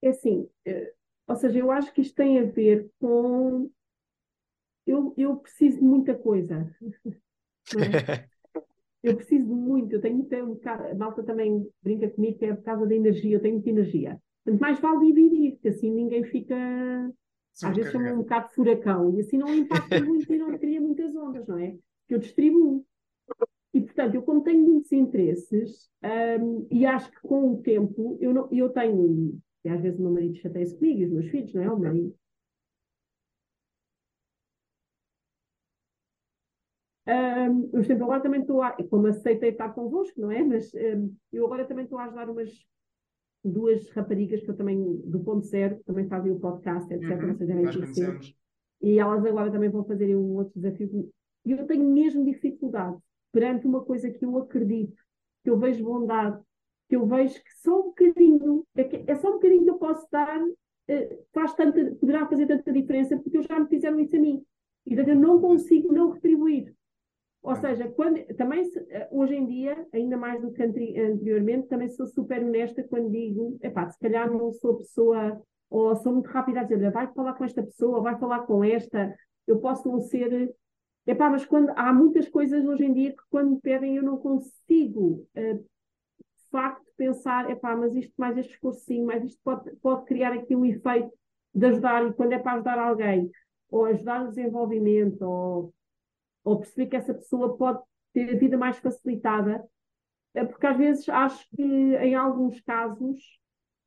É assim, eh, ou seja, eu acho que isto tem a ver com. Eu, eu preciso de muita coisa. É? eu preciso de muito, eu tenho muita. A malta também brinca comigo que é por causa da energia, eu tenho muita energia. Mas mais vale dividir, que assim ninguém fica às vezes chama um bocado de furacão e assim não impacta muito e não cria muitas ondas, não é? Que eu distribuo. E, portanto, eu como tenho muitos interesses um, e acho que com o tempo eu, não, eu tenho, e às vezes o meu marido chateia-se comigo e os meus filhos, não é? O marido. Um, eu sempre agora também estou a, como aceitei estar convosco, não é? Mas um, eu agora também estou a ajudar umas duas raparigas que eu também, do ponto zero, também fazem o podcast, etc. Uhum, vocês devem conhecer. E elas agora também vão fazer um outro desafio. E eu tenho mesmo dificuldade perante uma coisa que eu acredito, que eu vejo bondade, que eu vejo que só um bocadinho, é, que, é só um bocadinho que eu posso dar, eh, faz tanta, poderá fazer tanta diferença, porque eu já me fizeram isso a mim. E eu não consigo não retribuir. Ou seja, quando, também eh, hoje em dia, ainda mais do que anteriormente, também sou super honesta quando digo, epá, se calhar não sou pessoa, ou sou muito rápida a dizer, vai falar com esta pessoa, vai falar com esta, eu posso não ser. Epá, mas quando, há muitas coisas hoje em dia que quando me pedem eu não consigo, uh, de facto, pensar, epá, mas isto mais este cursinho, mais isto pode, pode criar aqui um efeito de ajudar, e quando é para ajudar alguém, ou ajudar no desenvolvimento, ou ou perceber que essa pessoa pode ter a vida mais facilitada, eh, porque às vezes acho que em alguns casos,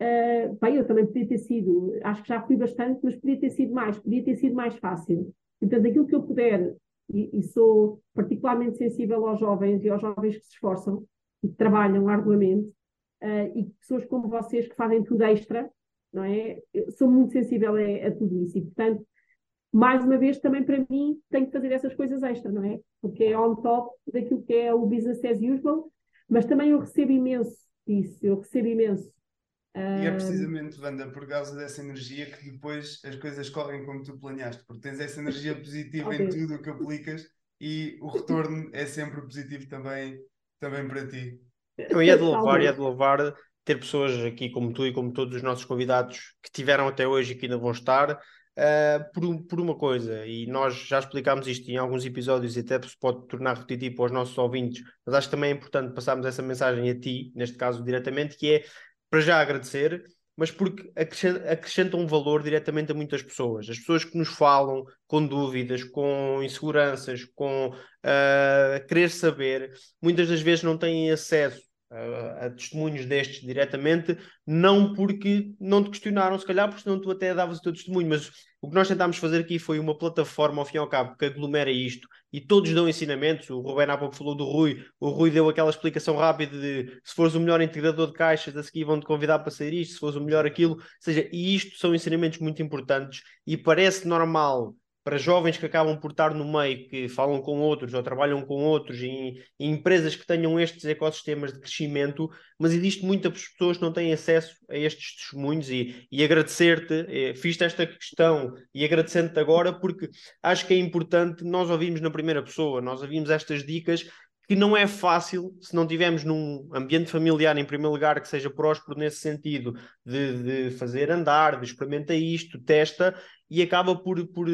uh, bem, eu também podia ter sido, acho que já fui bastante, mas podia ter sido mais, podia ter sido mais fácil. Portanto, aquilo que eu puder, e, e sou particularmente sensível aos jovens e aos jovens que se esforçam e que trabalham arduamente, uh, e pessoas como vocês que fazem tudo extra, não é? Eu sou muito sensível a, a tudo isso e, portanto, mais uma vez, também para mim, tenho que fazer essas coisas extra, não é? Porque é on top daquilo que é o business as usual, mas também eu recebo imenso isso, eu recebo imenso. E é precisamente, Wanda, por causa dessa energia que depois as coisas correm como tu planeaste, porque tens essa energia positiva em tudo o que aplicas e o retorno é sempre positivo também, também para ti. Eu ia de louvar, ia de louvar ter pessoas aqui como tu e como todos os nossos convidados que tiveram até hoje e que ainda vão estar, uh, por, por uma coisa, e nós já explicámos isto em alguns episódios e até se pode tornar repetitivo para os nossos ouvintes, mas acho que também é importante passarmos essa mensagem a ti, neste caso diretamente, que é para já agradecer, mas porque acrescenta um valor diretamente a muitas pessoas. As pessoas que nos falam com dúvidas, com inseguranças, com uh, querer saber, muitas das vezes não têm acesso a, testemunhos destes diretamente, não porque não te questionaram, se calhar, porque senão tu até davas o teu testemunho, mas o que nós tentámos fazer aqui foi uma plataforma, ao fim e ao cabo, que aglomera isto e todos dão ensinamentos. O Rubén há pouco falou do Rui, o Rui deu aquela explicação rápida de se fores o melhor integrador de caixas, a seguir vão-te convidar para sair isto, se fores o melhor aquilo. Ou seja, e isto são ensinamentos muito importantes e parece normal para jovens que acabam por estar no meio, que falam com outros ou trabalham com outros, em, em empresas que tenham estes ecossistemas de crescimento, mas existe muitas pessoas que não têm acesso a estes testemunhos e, e agradecer-te, eh, fiz esta questão e agradecendo-te agora porque acho que é importante nós ouvirmos na primeira pessoa, nós ouvimos estas dicas que não é fácil se não tivermos num ambiente familiar, em primeiro lugar, que seja próspero nesse sentido, de, de fazer andar, de experimenta isto, testa, e acaba por, por,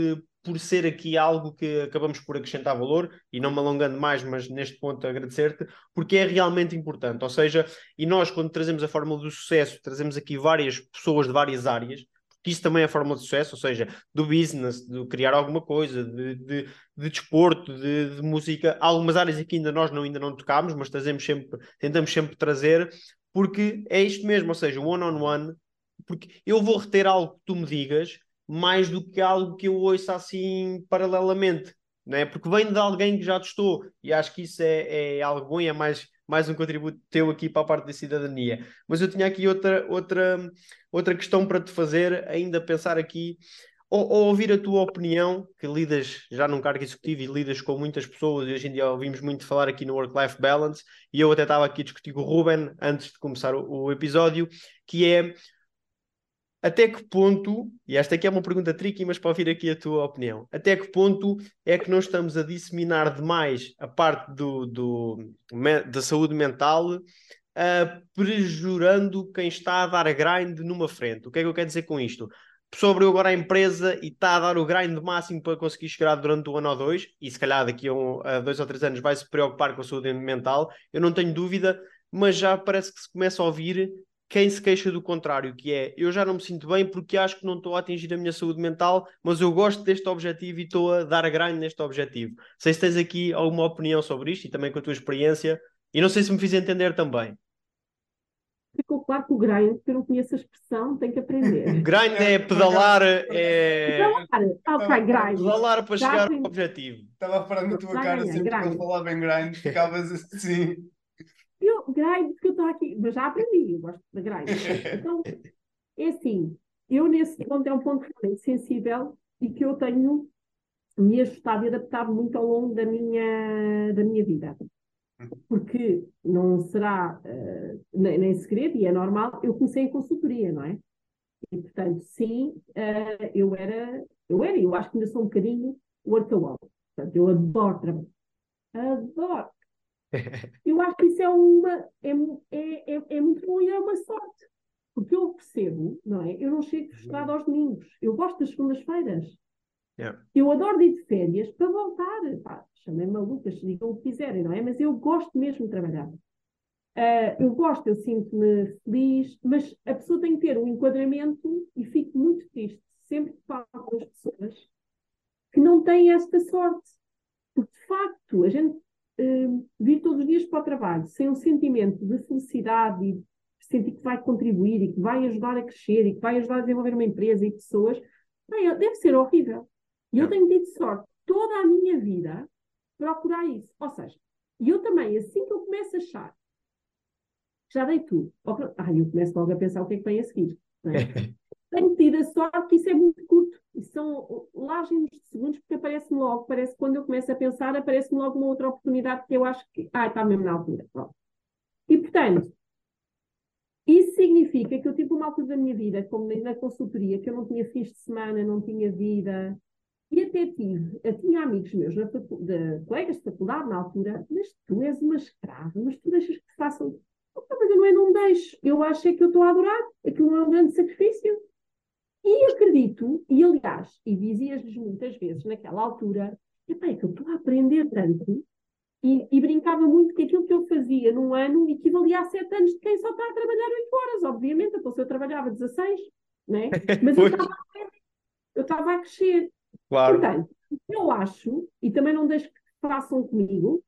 por ser aqui algo que acabamos por acrescentar valor, e não me alongando mais, mas neste ponto agradecer-te, porque é realmente importante. Ou seja, e nós, quando trazemos a fórmula do sucesso, trazemos aqui várias pessoas de várias áreas, porque isso também é a fórmula de sucesso, ou seja, do business, de criar alguma coisa, de, de, de desporto, de, de, música, algumas áreas aqui ainda nós não, ainda não tocámos, mas trazemos sempre, tentamos sempre trazer, porque é isto mesmo, ou seja, one-on-one, -on -one, porque eu vou reter algo que tu me digas mais do que algo que eu ouço assim paralelamente. não é? Porque vem de alguém que já testou e acho que isso é, é algo bom e é mais, mais um contributo teu aqui para a parte da cidadania. Mas eu tinha aqui outra, outra, outra questão para te fazer, ainda pensar aqui, ou, ou, ouvir a tua opinião, que lidas já num cargo executivo e lidas com muitas pessoas, e hoje em dia ouvimos muito falar aqui no Work-Life Balance, e eu até estava aqui a discutir com o Ruben antes de começar o, o episódio, que é até que ponto, e esta aqui é uma pergunta tricky, mas para ouvir aqui a tua opinião, até que ponto é que nós estamos a disseminar demais a parte do, do da saúde mental, uh, prejurando quem está a dar grind numa frente? O que é que eu quero dizer com isto? Pessoa abriu agora a empresa e está a dar o grind máximo para conseguir chegar durante um ano ou dois, e se calhar daqui a, um, a dois ou três anos vai se preocupar com a saúde mental, eu não tenho dúvida, mas já parece que se começa a ouvir quem se queixa do contrário, que é eu já não me sinto bem porque acho que não estou a atingir a minha saúde mental, mas eu gosto deste objetivo e estou a dar grande neste objetivo. Sei se tens aqui alguma opinião sobre isto e também com a tua experiência, e não sei se me fiz entender também. Ficou claro que o grind, que eu não conheço a expressão, tem que aprender. grind é pedalar, é. Pedalar, ok, grind. Pedalar para chegar ao objetivo. Estava a parar na tua cara sempre que ele falava em grind, ficavas assim. Eu, grind, porque eu estou aqui, mas já aprendi, eu gosto de grind. Então, é assim, eu nesse ponto é um ponto realmente sensível e que eu tenho me ajustado e adaptado muito ao longo da minha, da minha vida. Porque não será uh, nem, nem, segredo, e é normal, eu comecei em consultoria, não é? E, portanto, sim, uh, eu era, eu era, eu acho que ainda sou um bocadinho workaholic. Portanto, eu adoro trabalhar. Adoro. Eu acho que isso é uma é, é, é, é, muito bom e é uma sorte. Porque eu percebo, não é? Eu não chego frustrado aos domingos. Eu gosto das segundas-feiras. Yeah. Eu adoro ir de férias para voltar. Pá, chamei malucas, digam o que quiserem, não é? Mas eu gosto mesmo de trabalhar. Uh, eu gosto, eu sinto-me feliz, mas a pessoa tem que ter um enquadramento e fico muito triste sempre que falo com as pessoas que não têm esta sorte. Porque, de facto, a gente uh, vir todos os dias para o trabalho sem um sentimento de felicidade e sentir que vai contribuir e que vai ajudar a crescer e que vai ajudar a desenvolver uma empresa e pessoas, bem, deve ser horrível. E eu tenho tido sorte toda a minha vida procurar isso. Ou seja, e eu também, assim que eu começo a achar já dei tudo. Ah, eu começo logo a pensar o que é que vem a seguir. É? Tenho tido a sorte que isso é muito curto. E são lágenes de segundos, porque aparece-me logo, parece quando eu começo a pensar, aparece-me logo uma outra oportunidade que eu acho que, ah, está mesmo na altura. Pronto. E, portanto, isso significa que eu tive uma altura da minha vida, como na consultoria, que eu não tinha fins de semana, não tinha vida, e até tive, tinha amigos meus, na de, colegas de faculdade na altura, mas tu és uma escrava, mas tu deixas que te façam. Mas eu não é, não deixo. Eu acho é que eu estou a adorar. Aquilo é um grande sacrifício. E acredito, e aliás, e dizias-lhes muitas vezes naquela altura, epá, é que eu estou a aprender tanto e, e, brincava muito que aquilo que eu fazia num ano equivalia a sete anos de quem só está a trabalhar oito horas, obviamente, então se eu trabalhava 16, né? mas eu estava, eu estava a crescer. Claro. Portanto, eu acho, e também não deixo que façam comigo,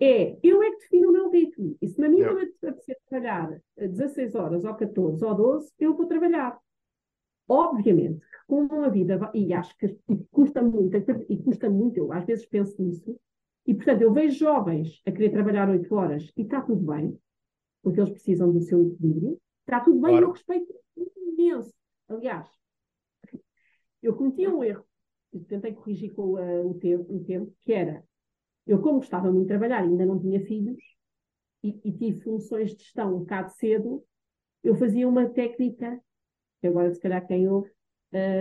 é eu é que defino o meu ritmo. E se na minha yeah. me apetecer trabalhar 16 horas ou 14 ou 12, eu vou trabalhar. Obviamente, com uma vida, e acho que custa muito, e custa muito, eu às vezes penso nisso, e portanto eu vejo jovens a querer trabalhar 8 horas e está tudo bem, porque eles precisam do seu equilíbrio, está tudo bem, claro. eu respeito imenso. Aliás, eu cometi um erro, e tentei corrigir com uh, o, tempo, o tempo, que era, eu como gostava muito de trabalhar e ainda não tinha filhos, e, e tive funções de gestão um bocado cedo, eu fazia uma técnica que agora se calhar quem ouve,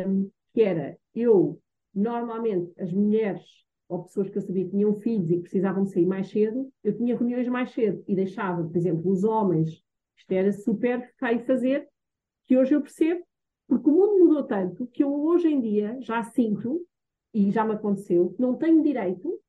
um, que era eu, normalmente, as mulheres ou pessoas que eu sabia que tinham filhos e que precisavam sair mais cedo, eu tinha reuniões mais cedo e deixava, por exemplo, os homens, isto era super feio fazer, que hoje eu percebo, porque o mundo mudou tanto que eu hoje em dia já sinto, e já me aconteceu, que não tenho direito,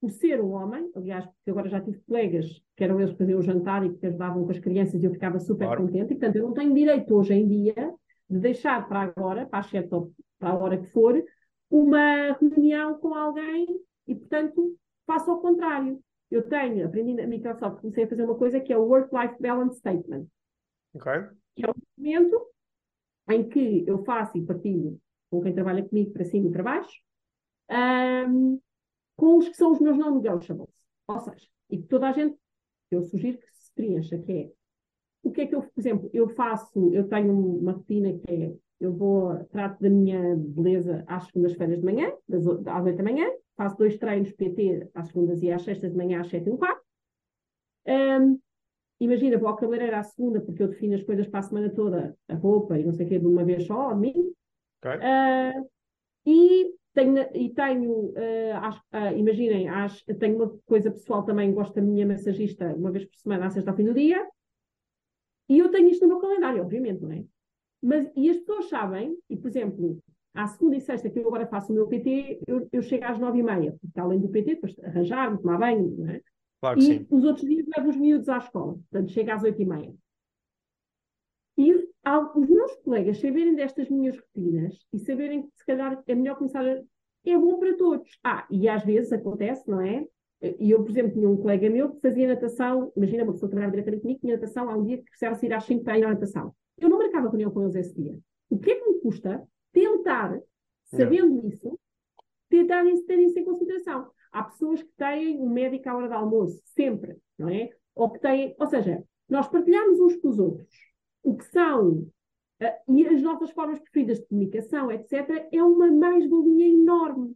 por ser um homem, aliás, porque agora já tive colegas que eram eles que faziam o jantar e que ajudavam com as crianças e eu ficava super claro. contente, e portanto eu não tenho direito hoje em dia de deixar para agora, para a sete ou para a hora que for, uma reunião com alguém e, portanto, faço ao contrário. Eu tenho, aprendi na Microsoft, comecei a fazer uma coisa que é o Work-Life Balance Statement. Ok. Que é um documento em que eu faço e partilho com quem trabalha comigo para cima e para baixo, um, com os que são os meus non-negotiables. Ou seja, e que toda a gente, eu sugiro que se preencha, que é o que é que eu, por exemplo, eu faço, eu tenho uma rotina que é, eu vou, trato da minha beleza às segundas-feiras de manhã, das, às oito da manhã, faço dois treinos PT às segundas e às sextas de manhã às sete e um quarto. Um, imagina, vou ao cabeleireiro à segunda, porque eu defino as coisas para a semana toda, a roupa e não sei o quê, de uma vez só, ao domingo. Okay. Uh, e tenho, e tenho uh, uh, imaginem, tenho uma coisa pessoal também, gosto da minha massagista uma vez por semana, à sexta ao fim do dia, e eu tenho isto no meu calendário, obviamente, não é? Mas, e as pessoas sabem, e por exemplo, à segunda e sexta que eu agora faço o meu PT, eu, eu chego às nove e meia, porque além do PT, depois arranjar-me, tomar banho, não é? Claro e sim. os outros dias levo os miúdos à escola, portanto chego às oito e meia. E os meus colegas saberem destas minhas rotinas e saberem que se calhar é melhor começar a. É bom para todos. Ah, e às vezes acontece, não é? E eu, por exemplo, tinha um colega meu que fazia natação, imagina uma pessoa que trabalhava diretamente comigo, tinha natação há um dia que precisava sair às 5 para ir à natação. Eu não marcava reunião com eles esse dia. O que é que me custa tentar, sabendo yeah. isso, tentar ter isso em consideração? Há pessoas que têm um médico à hora de almoço, sempre, não é? Ou que têm, ou seja, nós partilhamos uns com os outros o que são uh, e as nossas formas preferidas de comunicação, etc., é uma mais-valia enorme.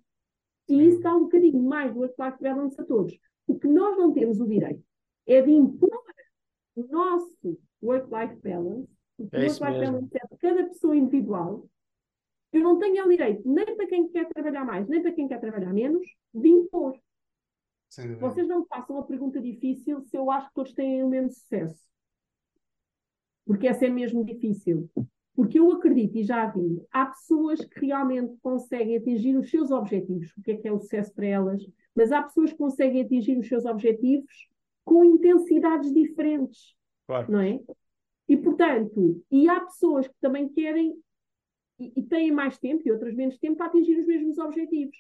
E isso dá um bocadinho mais do work-life balance a todos. O que nós não temos o direito é de impor o nosso work-life balance, o é work-life balance é de cada pessoa individual. Eu não tenho o direito, nem para quem quer trabalhar mais, nem para quem quer trabalhar menos, de impor. Vocês não me façam uma pergunta difícil se eu acho que todos têm o mesmo sucesso. Porque essa é mesmo difícil. Porque eu acredito e já vi, há pessoas que realmente conseguem atingir os seus objetivos, o que é que é o sucesso para elas, mas há pessoas que conseguem atingir os seus objetivos com intensidades diferentes, claro. não é? E portanto, e há pessoas que também querem e, e têm mais tempo e outras menos tempo para atingir os mesmos objetivos.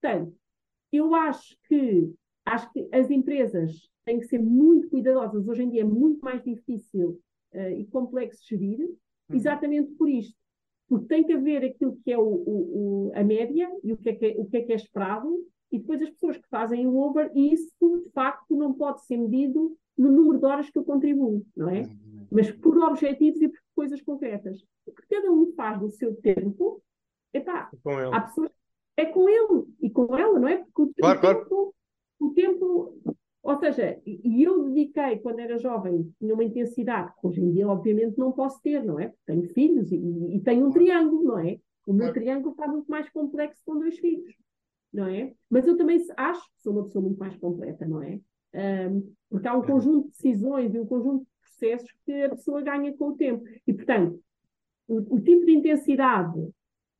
Portanto, eu acho que acho que as empresas têm que ser muito cuidadosas. Hoje em dia é muito mais difícil uh, e complexo gerir. Exatamente por isto. Porque tem que haver aquilo que é o, o, o, a média e o que, é que é, o que é que é esperado, e depois as pessoas que fazem o over, e isso de facto não pode ser medido no número de horas que eu contribuo, não é? Uhum. Mas por objetivos e por coisas concretas. O que cada um faz no seu tempo, epá, é há pessoas é com ele e com ela, não é? Porque o, claro, tempo, claro. o tempo ou seja, e eu dediquei, quando era jovem, tinha uma intensidade que hoje em dia, obviamente, não posso ter, não é? Porque tenho filhos e, e tenho um triângulo, não é? O meu triângulo está muito mais complexo com dois filhos, não é? Mas eu também acho que sou uma pessoa muito mais completa, não é? Um, porque há um conjunto de decisões e um conjunto de processos que a pessoa ganha com o tempo. E, portanto, o, o tipo de intensidade,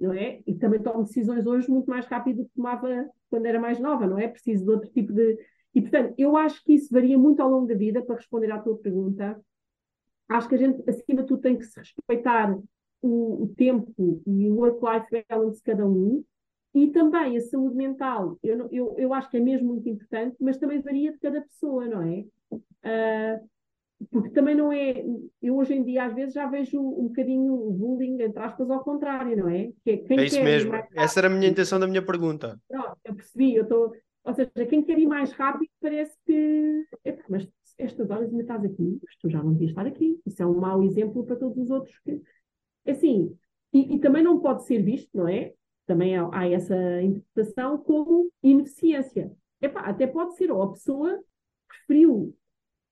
não é? E também tomo decisões hoje muito mais rápido do que tomava quando era mais nova, não é? Preciso de outro tipo de e, portanto, eu acho que isso varia muito ao longo da vida, para responder à tua pergunta. Acho que a gente, acima de tudo, tem que se respeitar o, o tempo e o work-life balance de cada um. E também a saúde mental, eu, eu, eu acho que é mesmo muito importante, mas também varia de cada pessoa, não é? Uh, porque também não é. Eu hoje em dia, às vezes, já vejo um bocadinho o bullying, entre aspas, ao contrário, não é? Que é, quem é isso mesmo. Essa era a minha intenção da minha pergunta. Pronto, eu percebi, eu estou. Ou seja, quem quer ir mais rápido parece que. Mas estas horas ainda estás aqui, mas tu já não devias estar aqui. Isso é um mau exemplo para todos os outros. Que... Assim, e, e também não pode ser visto, não é? Também há, há essa interpretação como ineficiência. Epá, até pode ser, ou a pessoa preferiu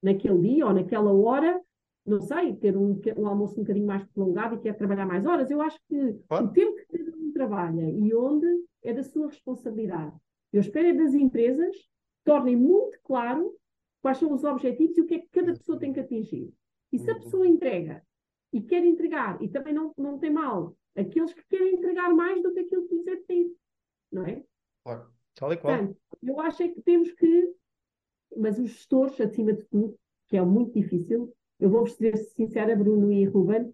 naquele dia ou naquela hora, não sei, ter um, um almoço um bocadinho mais prolongado e quer trabalhar mais horas. Eu acho que o tempo que cada um trabalha e onde é da sua responsabilidade. Eu espero é das empresas tornem muito claro quais são os objetivos e o que é que cada pessoa tem que atingir. E se a uhum. pessoa entrega e quer entregar, e também não, não tem mal, aqueles que querem entregar mais do que aquilo que lhes é pedido, não é? Claro, tal e qual. Portanto, eu acho é que temos que, mas os gestores, acima de tudo, que é muito difícil, eu vou-vos ser sincera, Bruno e Ruben,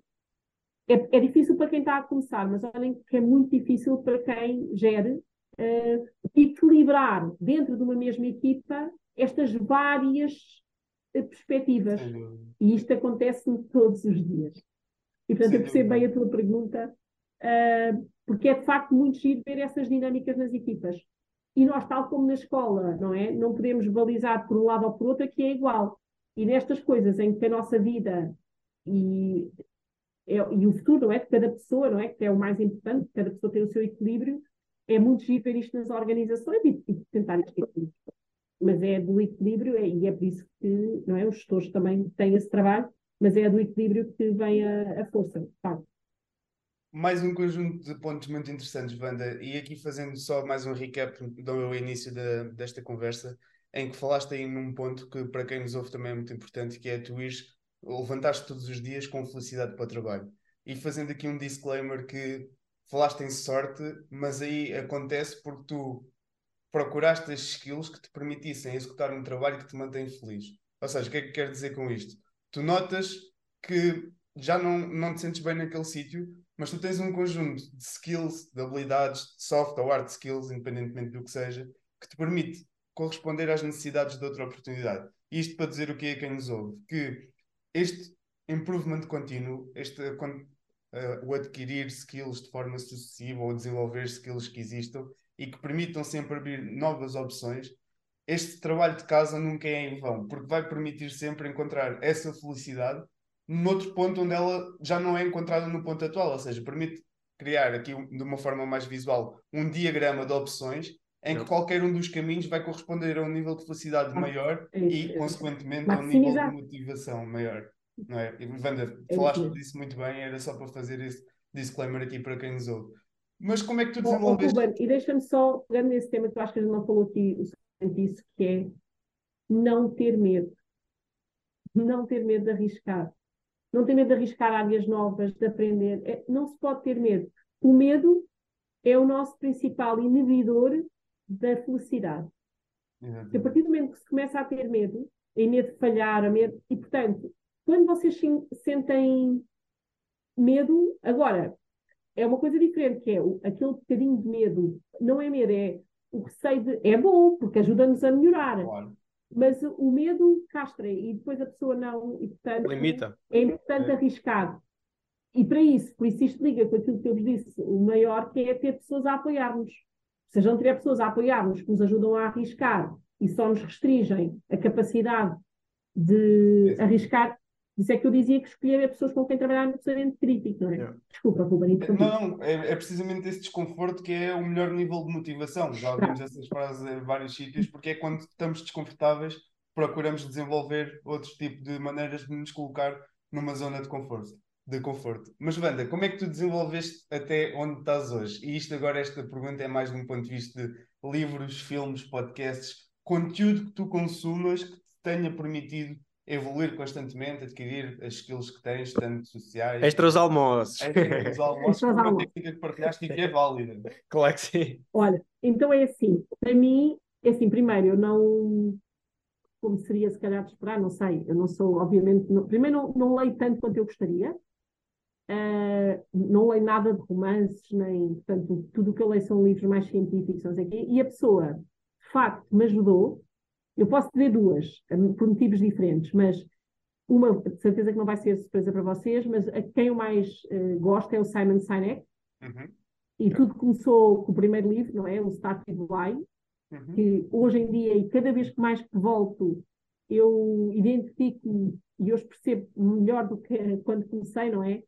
é, é difícil para quem está a começar, mas olhem que é muito difícil para quem gere uh, equilibrar dentro de uma mesma equipa estas várias uh, perspectivas. E isto acontece todos os dias. E portanto, eu percebo bem a tua pergunta. Uh, porque é de facto muito giro ver essas dinâmicas nas equipas. E nós, tal como na escola, não é? Não podemos balizar por um lado ou por outro, que é igual. E nestas coisas em que a nossa vida e, é, e o futuro, não é? De cada pessoa, não é? Que é o mais importante, cada pessoa tem o seu equilíbrio, é muito ver isto nas organizações e, e tentar equilíbrio. Mas é do equilíbrio, é, e é por isso que não é? os gestores também têm esse trabalho, mas é do equilíbrio que vem a, a força. Tá? mais um conjunto de pontos muito interessantes, Wanda, e aqui fazendo só mais um recap do início desta conversa, em que falaste aí num ponto que para quem nos ouve também é muito importante, que é tu ires, levantar-te todos os dias com felicidade para o trabalho. E fazendo aqui um disclaimer que falaste em sorte, mas aí acontece porque tu procuraste as skills que te permitissem executar um trabalho que te mantém feliz. Ou seja, o que é que quero dizer com isto? Tu notas que já não, não te sentes bem naquele sítio, mas tu tens um conjunto de skills, de habilidades, de soft ou hard skills, independentemente do que seja, que te permite corresponder às necessidades de outra oportunidade. Isto para dizer o que é quem nos ouve, que este improvement contínuo, este, uh, o adquirir skills de forma sucessiva ou desenvolver skills que existam e que permitam sempre abrir novas opções, este trabalho de casa nunca é em vão, porque vai permitir sempre encontrar essa felicidade noutro ponto onde ela já não é encontrada no ponto atual, ou seja, permite criar aqui de uma forma mais visual um diagrama de opções em não. que qualquer um dos caminhos vai corresponder a um nível de felicidade ah, maior é e, consequentemente, a um nível de motivação maior. Não é? E, Wanda, é falaste disso muito bem, era só para fazer esse disclaimer aqui para quem nos ouve. Mas como é que tu desenvolveste? Oh, oh, e deixa-me só, pegando nesse tema que eu acho que a gente não falou aqui, o disso, que é não ter medo. Não ter medo de arriscar não ter medo de arriscar áreas novas, de aprender. É, não se pode ter medo. O medo é o nosso principal inibidor da felicidade. A partir do momento que se começa a ter medo, em medo de falhar, a medo, e portanto, quando vocês sentem medo, agora, é uma coisa diferente, que é o, aquele bocadinho de medo, não é medo, é o receio de. É bom, porque ajuda-nos a melhorar. Claro. Mas o medo castra e depois a pessoa não. E, portanto, Limita. É importante é. arriscar. E para isso, por isso isto liga com aquilo que eu vos disse, o maior que é ter pessoas a apoiar-nos. Se a gente tiver pessoas a apoiar-nos que nos ajudam a arriscar e só nos restringem a capacidade de arriscar, isso é que eu dizia que escolher é pessoas com quem trabalhar no pensamento crítico, não é? Yeah. Desculpa, Ruben. Não, não, é, é, precisamente esse desconforto que é o melhor nível de motivação. Já ouvimos essas frases em vários sítios, porque é quando estamos desconfortáveis, procuramos desenvolver outro tipo de maneiras de nos colocar numa zona de conforto. De conforto. Mas, Wanda, como é que tu desenvolveste até onde estás hoje? E isto agora, esta pergunta é mais de um ponto de vista de livros, filmes, podcasts, conteúdo que tu consumas que te tenha permitido evoluir constantemente, adquirir as skills que tens, tanto sociais. Extra os almoços. Extra os almoços, é uma técnica que partilhaste e que é válida. Claro que sim. Olha, então é assim, para mim, é assim, primeiro, eu não, como seria se calhar de esperar, não sei, eu não sou, obviamente, não, primeiro não, não leio tanto quanto eu gostaria, uh, não leio nada de romances, nem, portanto, tudo o que eu leio são livros mais científicos, não sei o quê, e a pessoa, de facto, me ajudou eu posso dizer duas, hum, por motivos diferentes, mas uma, de certeza que não vai ser surpresa para vocês, mas a quem eu mais uh, gosto é o Simon Sinek. Uhum. E tudo começou com o primeiro livro, não é? O Start with Why, uhum. que hoje em dia, e cada vez que mais que volto, eu identifico e hoje percebo melhor do que quando comecei, não é?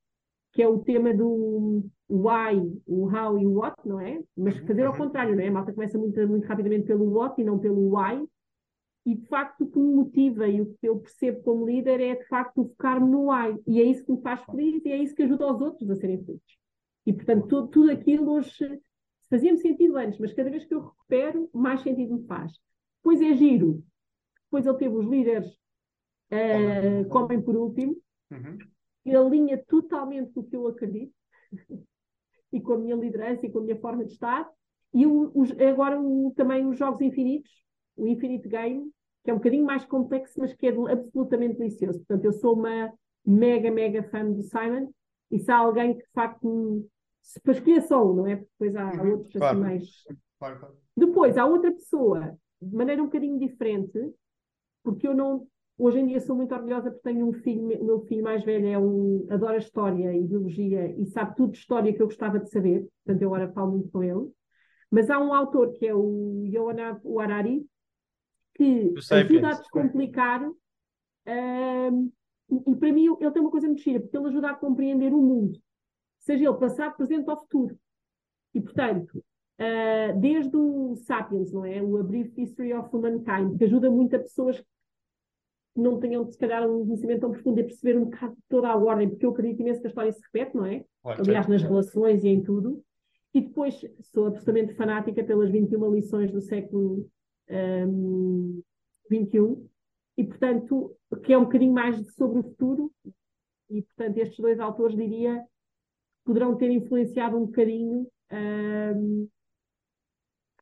Que é o tema do why, o how e o what, não é? Mas uhum. fazer ao uhum. contrário, não é? A malta começa muito, muito rapidamente pelo what e não pelo why, e de facto o que me motiva e o que eu percebo como líder é de facto focar-me no why. E é isso que me faz feliz e é isso que ajuda os outros a serem felizes. E portanto tudo, tudo aquilo hoje fazia-me sentido antes, mas cada vez que eu recupero, mais sentido me faz. Depois é giro. Depois ele teve os líderes uh, comem por último. Uhum. E alinha totalmente com o que eu acredito e com a minha liderança e com a minha forma de estar. E o, os, agora o, também os Jogos Infinitos, o Infinite Game, que é um bocadinho mais complexo, mas que é absolutamente delicioso. Portanto, eu sou uma mega, mega fã do Simon, e se há alguém que de facto se para escolher só um, não é? Porque depois há, uhum, outros assim claro. assim mais. Claro, claro. Depois há outra pessoa, de maneira um bocadinho diferente, porque eu não, hoje em dia sou muito orgulhosa porque tenho um filho, o meu filho mais velho é um, adora história e biologia e sabe tudo de história que eu gostava de saber, portanto eu agora falo muito com ele. Mas há um autor que é o Yohanna Harari que ajuda a descomplicar um, e, e para mim ele tem uma coisa muito gira, porque ele ajuda a compreender o mundo, seja ele passado, presente ou futuro. E portanto, uh, desde o Sapiens, não é? O A Brief History of Humankind, que ajuda muito a pessoas que não tenham, se calhar, um conhecimento tão profundo a perceber um bocado toda a ordem, porque eu acredito imenso que a história se repete, não é? Claro, Aliás, nas relações e em tudo. E depois sou absolutamente fanática pelas 21 lições do século um, 21, e portanto, que é um bocadinho mais sobre o futuro, e portanto, estes dois autores, diria, poderão ter influenciado um bocadinho, um,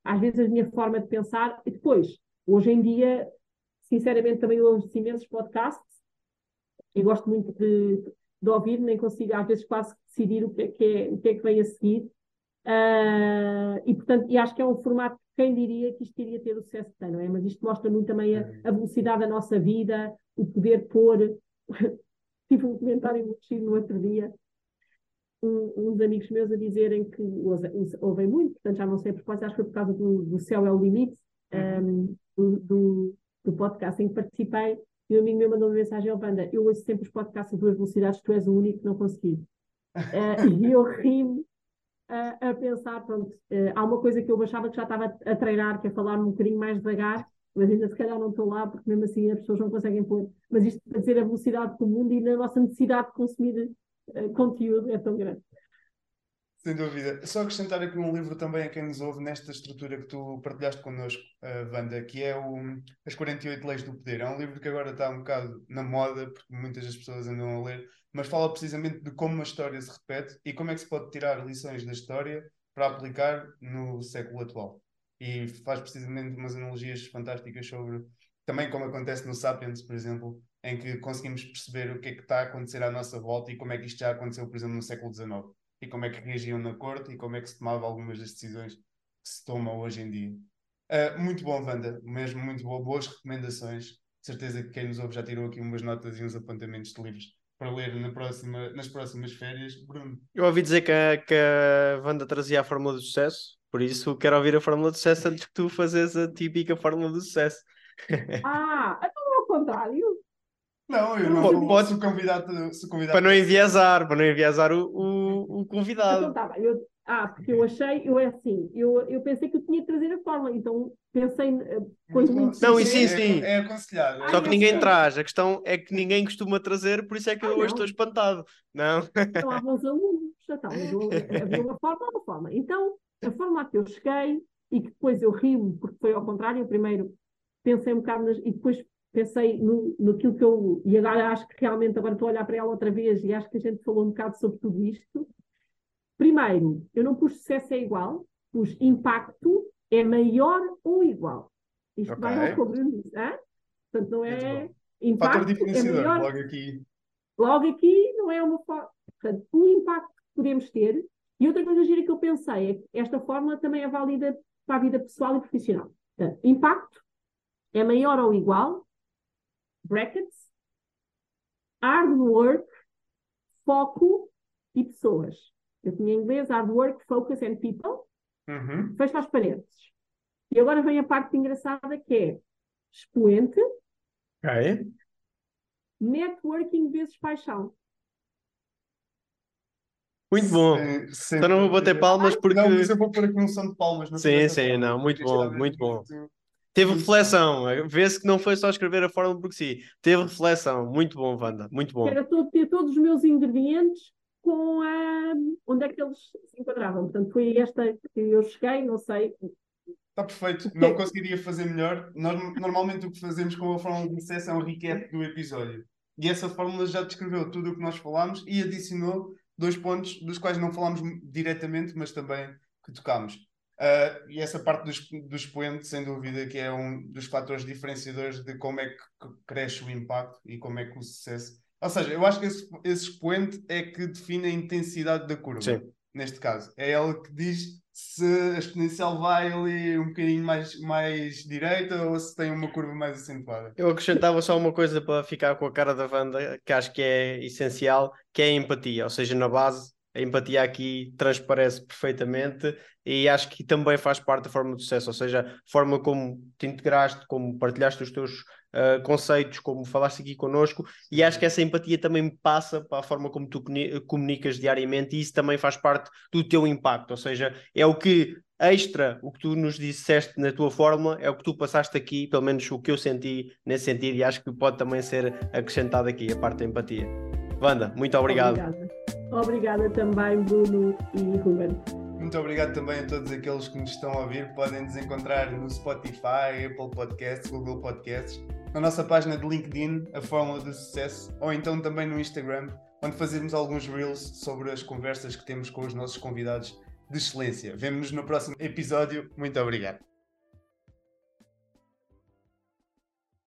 às vezes, a minha forma de pensar, e depois, hoje em dia, sinceramente, também ouço imensos podcasts, e gosto muito de, de ouvir, nem consigo, às vezes, quase decidir o que é que, é, o que, é que vem a seguir. Uh, e, portanto, e acho que é um formato quem diria que isto iria ter o sucesso que tem, não é? Mas isto mostra muito também a, a velocidade da nossa vida, o poder pôr. Tive um comentário muito no outro dia, um, uns amigos meus a dizerem que ouvem muito, portanto já não sei por quais, acho que foi por causa do, do Céu é o Limite, um, do, do, do, podcast em que participei, e um amigo meu mandou uma mensagem ao banda: Eu ouço sempre os podcasts a duas velocidades, tu és o único que não consegui. Uh, e eu ri-me a, a pensar, pronto, uh, há uma coisa que eu achava que já estava a treinar, que é falar um bocadinho mais devagar, mas ainda se calhar não estou lá, porque mesmo assim as pessoas não conseguem pôr. Mas isto para dizer a velocidade do mundo e na nossa necessidade de consumir uh, conteúdo é tão grande. Sem dúvida. Só acrescentar aqui um livro também a quem nos ouve nesta estrutura que tu partilhaste connosco, uh, Wanda, que é o As 48 Leis do Poder. É um livro que agora está um bocado na moda, porque muitas das pessoas andam a ler, mas fala precisamente de como a história se repete e como é que se pode tirar lições da história para aplicar no século atual. E faz precisamente umas analogias fantásticas sobre também como acontece no Sapiens, por exemplo, em que conseguimos perceber o que é que está a acontecer à nossa volta e como é que isto já aconteceu, por exemplo, no século XIX. E como é que reagiam na corte e como é que se tomava algumas das decisões que se tomam hoje em dia. Uh, muito bom, Wanda, mesmo muito boa, boas recomendações. De certeza que quem nos ouve já tirou aqui umas notas e uns apontamentos de livros para ler na próxima, nas próximas férias. Bruno. Eu ouvi dizer que a, que a Wanda trazia a fórmula do sucesso, por isso quero ouvir a fórmula do sucesso antes que tu fazes a típica fórmula do sucesso. Ah, então é o contrário. Não, eu não, pode, se convidado, se convidado. Para não enviesar, para não enviesar o, o, o convidado. Então, tá, eu, ah, porque eu achei, eu é assim, eu, eu pensei que eu tinha que trazer a fórmula, então pensei, pois muito Não, e sim, sim. É, é aconselhado. Só que ninguém traz, a questão é que ninguém costuma trazer, por isso é que ah, eu hoje estou espantado. Não? Então há bons alunos, então, havia uma forma, uma forma. Então, a forma a que eu cheguei, e que depois eu rimo, porque foi ao contrário, eu primeiro pensei um bocado nas, e depois pensei no, no que eu, e agora acho que realmente agora estou a olhar para ela outra vez e acho que a gente falou um bocado sobre tudo isto, Primeiro, eu não pus sucesso é igual, pus impacto é maior ou igual. Isto okay. vai ao que o Bruno disse. Portanto, não é impacto. Fator diferenciador, é maior... logo aqui. Logo aqui não é uma forma. Portanto, o impacto que podemos ter. E outra coisa gira que eu pensei é que esta fórmula também é válida para a vida pessoal e profissional. Portanto, impacto é maior ou igual, brackets, hard work, foco e pessoas. Eu tinha em inglês hard work, focus and people. Uhum. Fecha as paredes. E agora vem a parte engraçada que é expoente. Okay. Networking vezes paixão. Muito bom. Sim, então não vou bater palmas porque. Não, mas eu vou pôr aqui um som de palmas. Sim, sim, não, muito bom, muito bom. Teve reflexão, vê-se que não foi só escrever a fórmula porque sim. Teve reflexão, muito bom, Wanda, muito bom. Era todo, ter todos os meus ingredientes com a, onde é que eles se enquadravam. Portanto, foi esta que eu cheguei, não sei. Está perfeito, não conseguiria fazer melhor. Nós, normalmente o que fazemos com a fórmula de sucesso é um recap do episódio. E essa fórmula já descreveu tudo o que nós falámos e adicionou dois pontos dos quais não falámos diretamente, mas também que tocámos. Uh, e essa parte do, do expoente, sem dúvida, que é um dos fatores diferenciadores de como é que cresce o impacto e como é que o sucesso ou seja, eu acho que esse, esse expoente é que define a intensidade da curva. Sim. Neste caso. É ela que diz se a exponencial vai ali um bocadinho mais, mais direita ou se tem uma curva mais acentuada. Eu acrescentava só uma coisa para ficar com a cara da Wanda, que acho que é essencial, que é a empatia, ou seja, na base a empatia aqui transparece perfeitamente e acho que também faz parte da forma de sucesso, ou seja, a forma como te integraste, como partilhaste os teus uh, conceitos, como falaste aqui connosco, e acho que essa empatia também passa para a forma como tu comunicas diariamente e isso também faz parte do teu impacto, ou seja, é o que extra, o que tu nos disseste na tua fórmula, é o que tu passaste aqui, pelo menos o que eu senti nesse sentido, e acho que pode também ser acrescentado aqui a parte da empatia. Wanda, muito obrigado. Obrigada. Obrigada também, Bruno e Ruben. Muito obrigado também a todos aqueles que nos estão a ouvir. Podem nos encontrar no Spotify, Apple Podcasts, Google Podcasts, na nossa página de LinkedIn, a Fórmula do Sucesso, ou então também no Instagram, onde fazemos alguns reels sobre as conversas que temos com os nossos convidados de excelência. Vemo-nos no próximo episódio. Muito obrigado.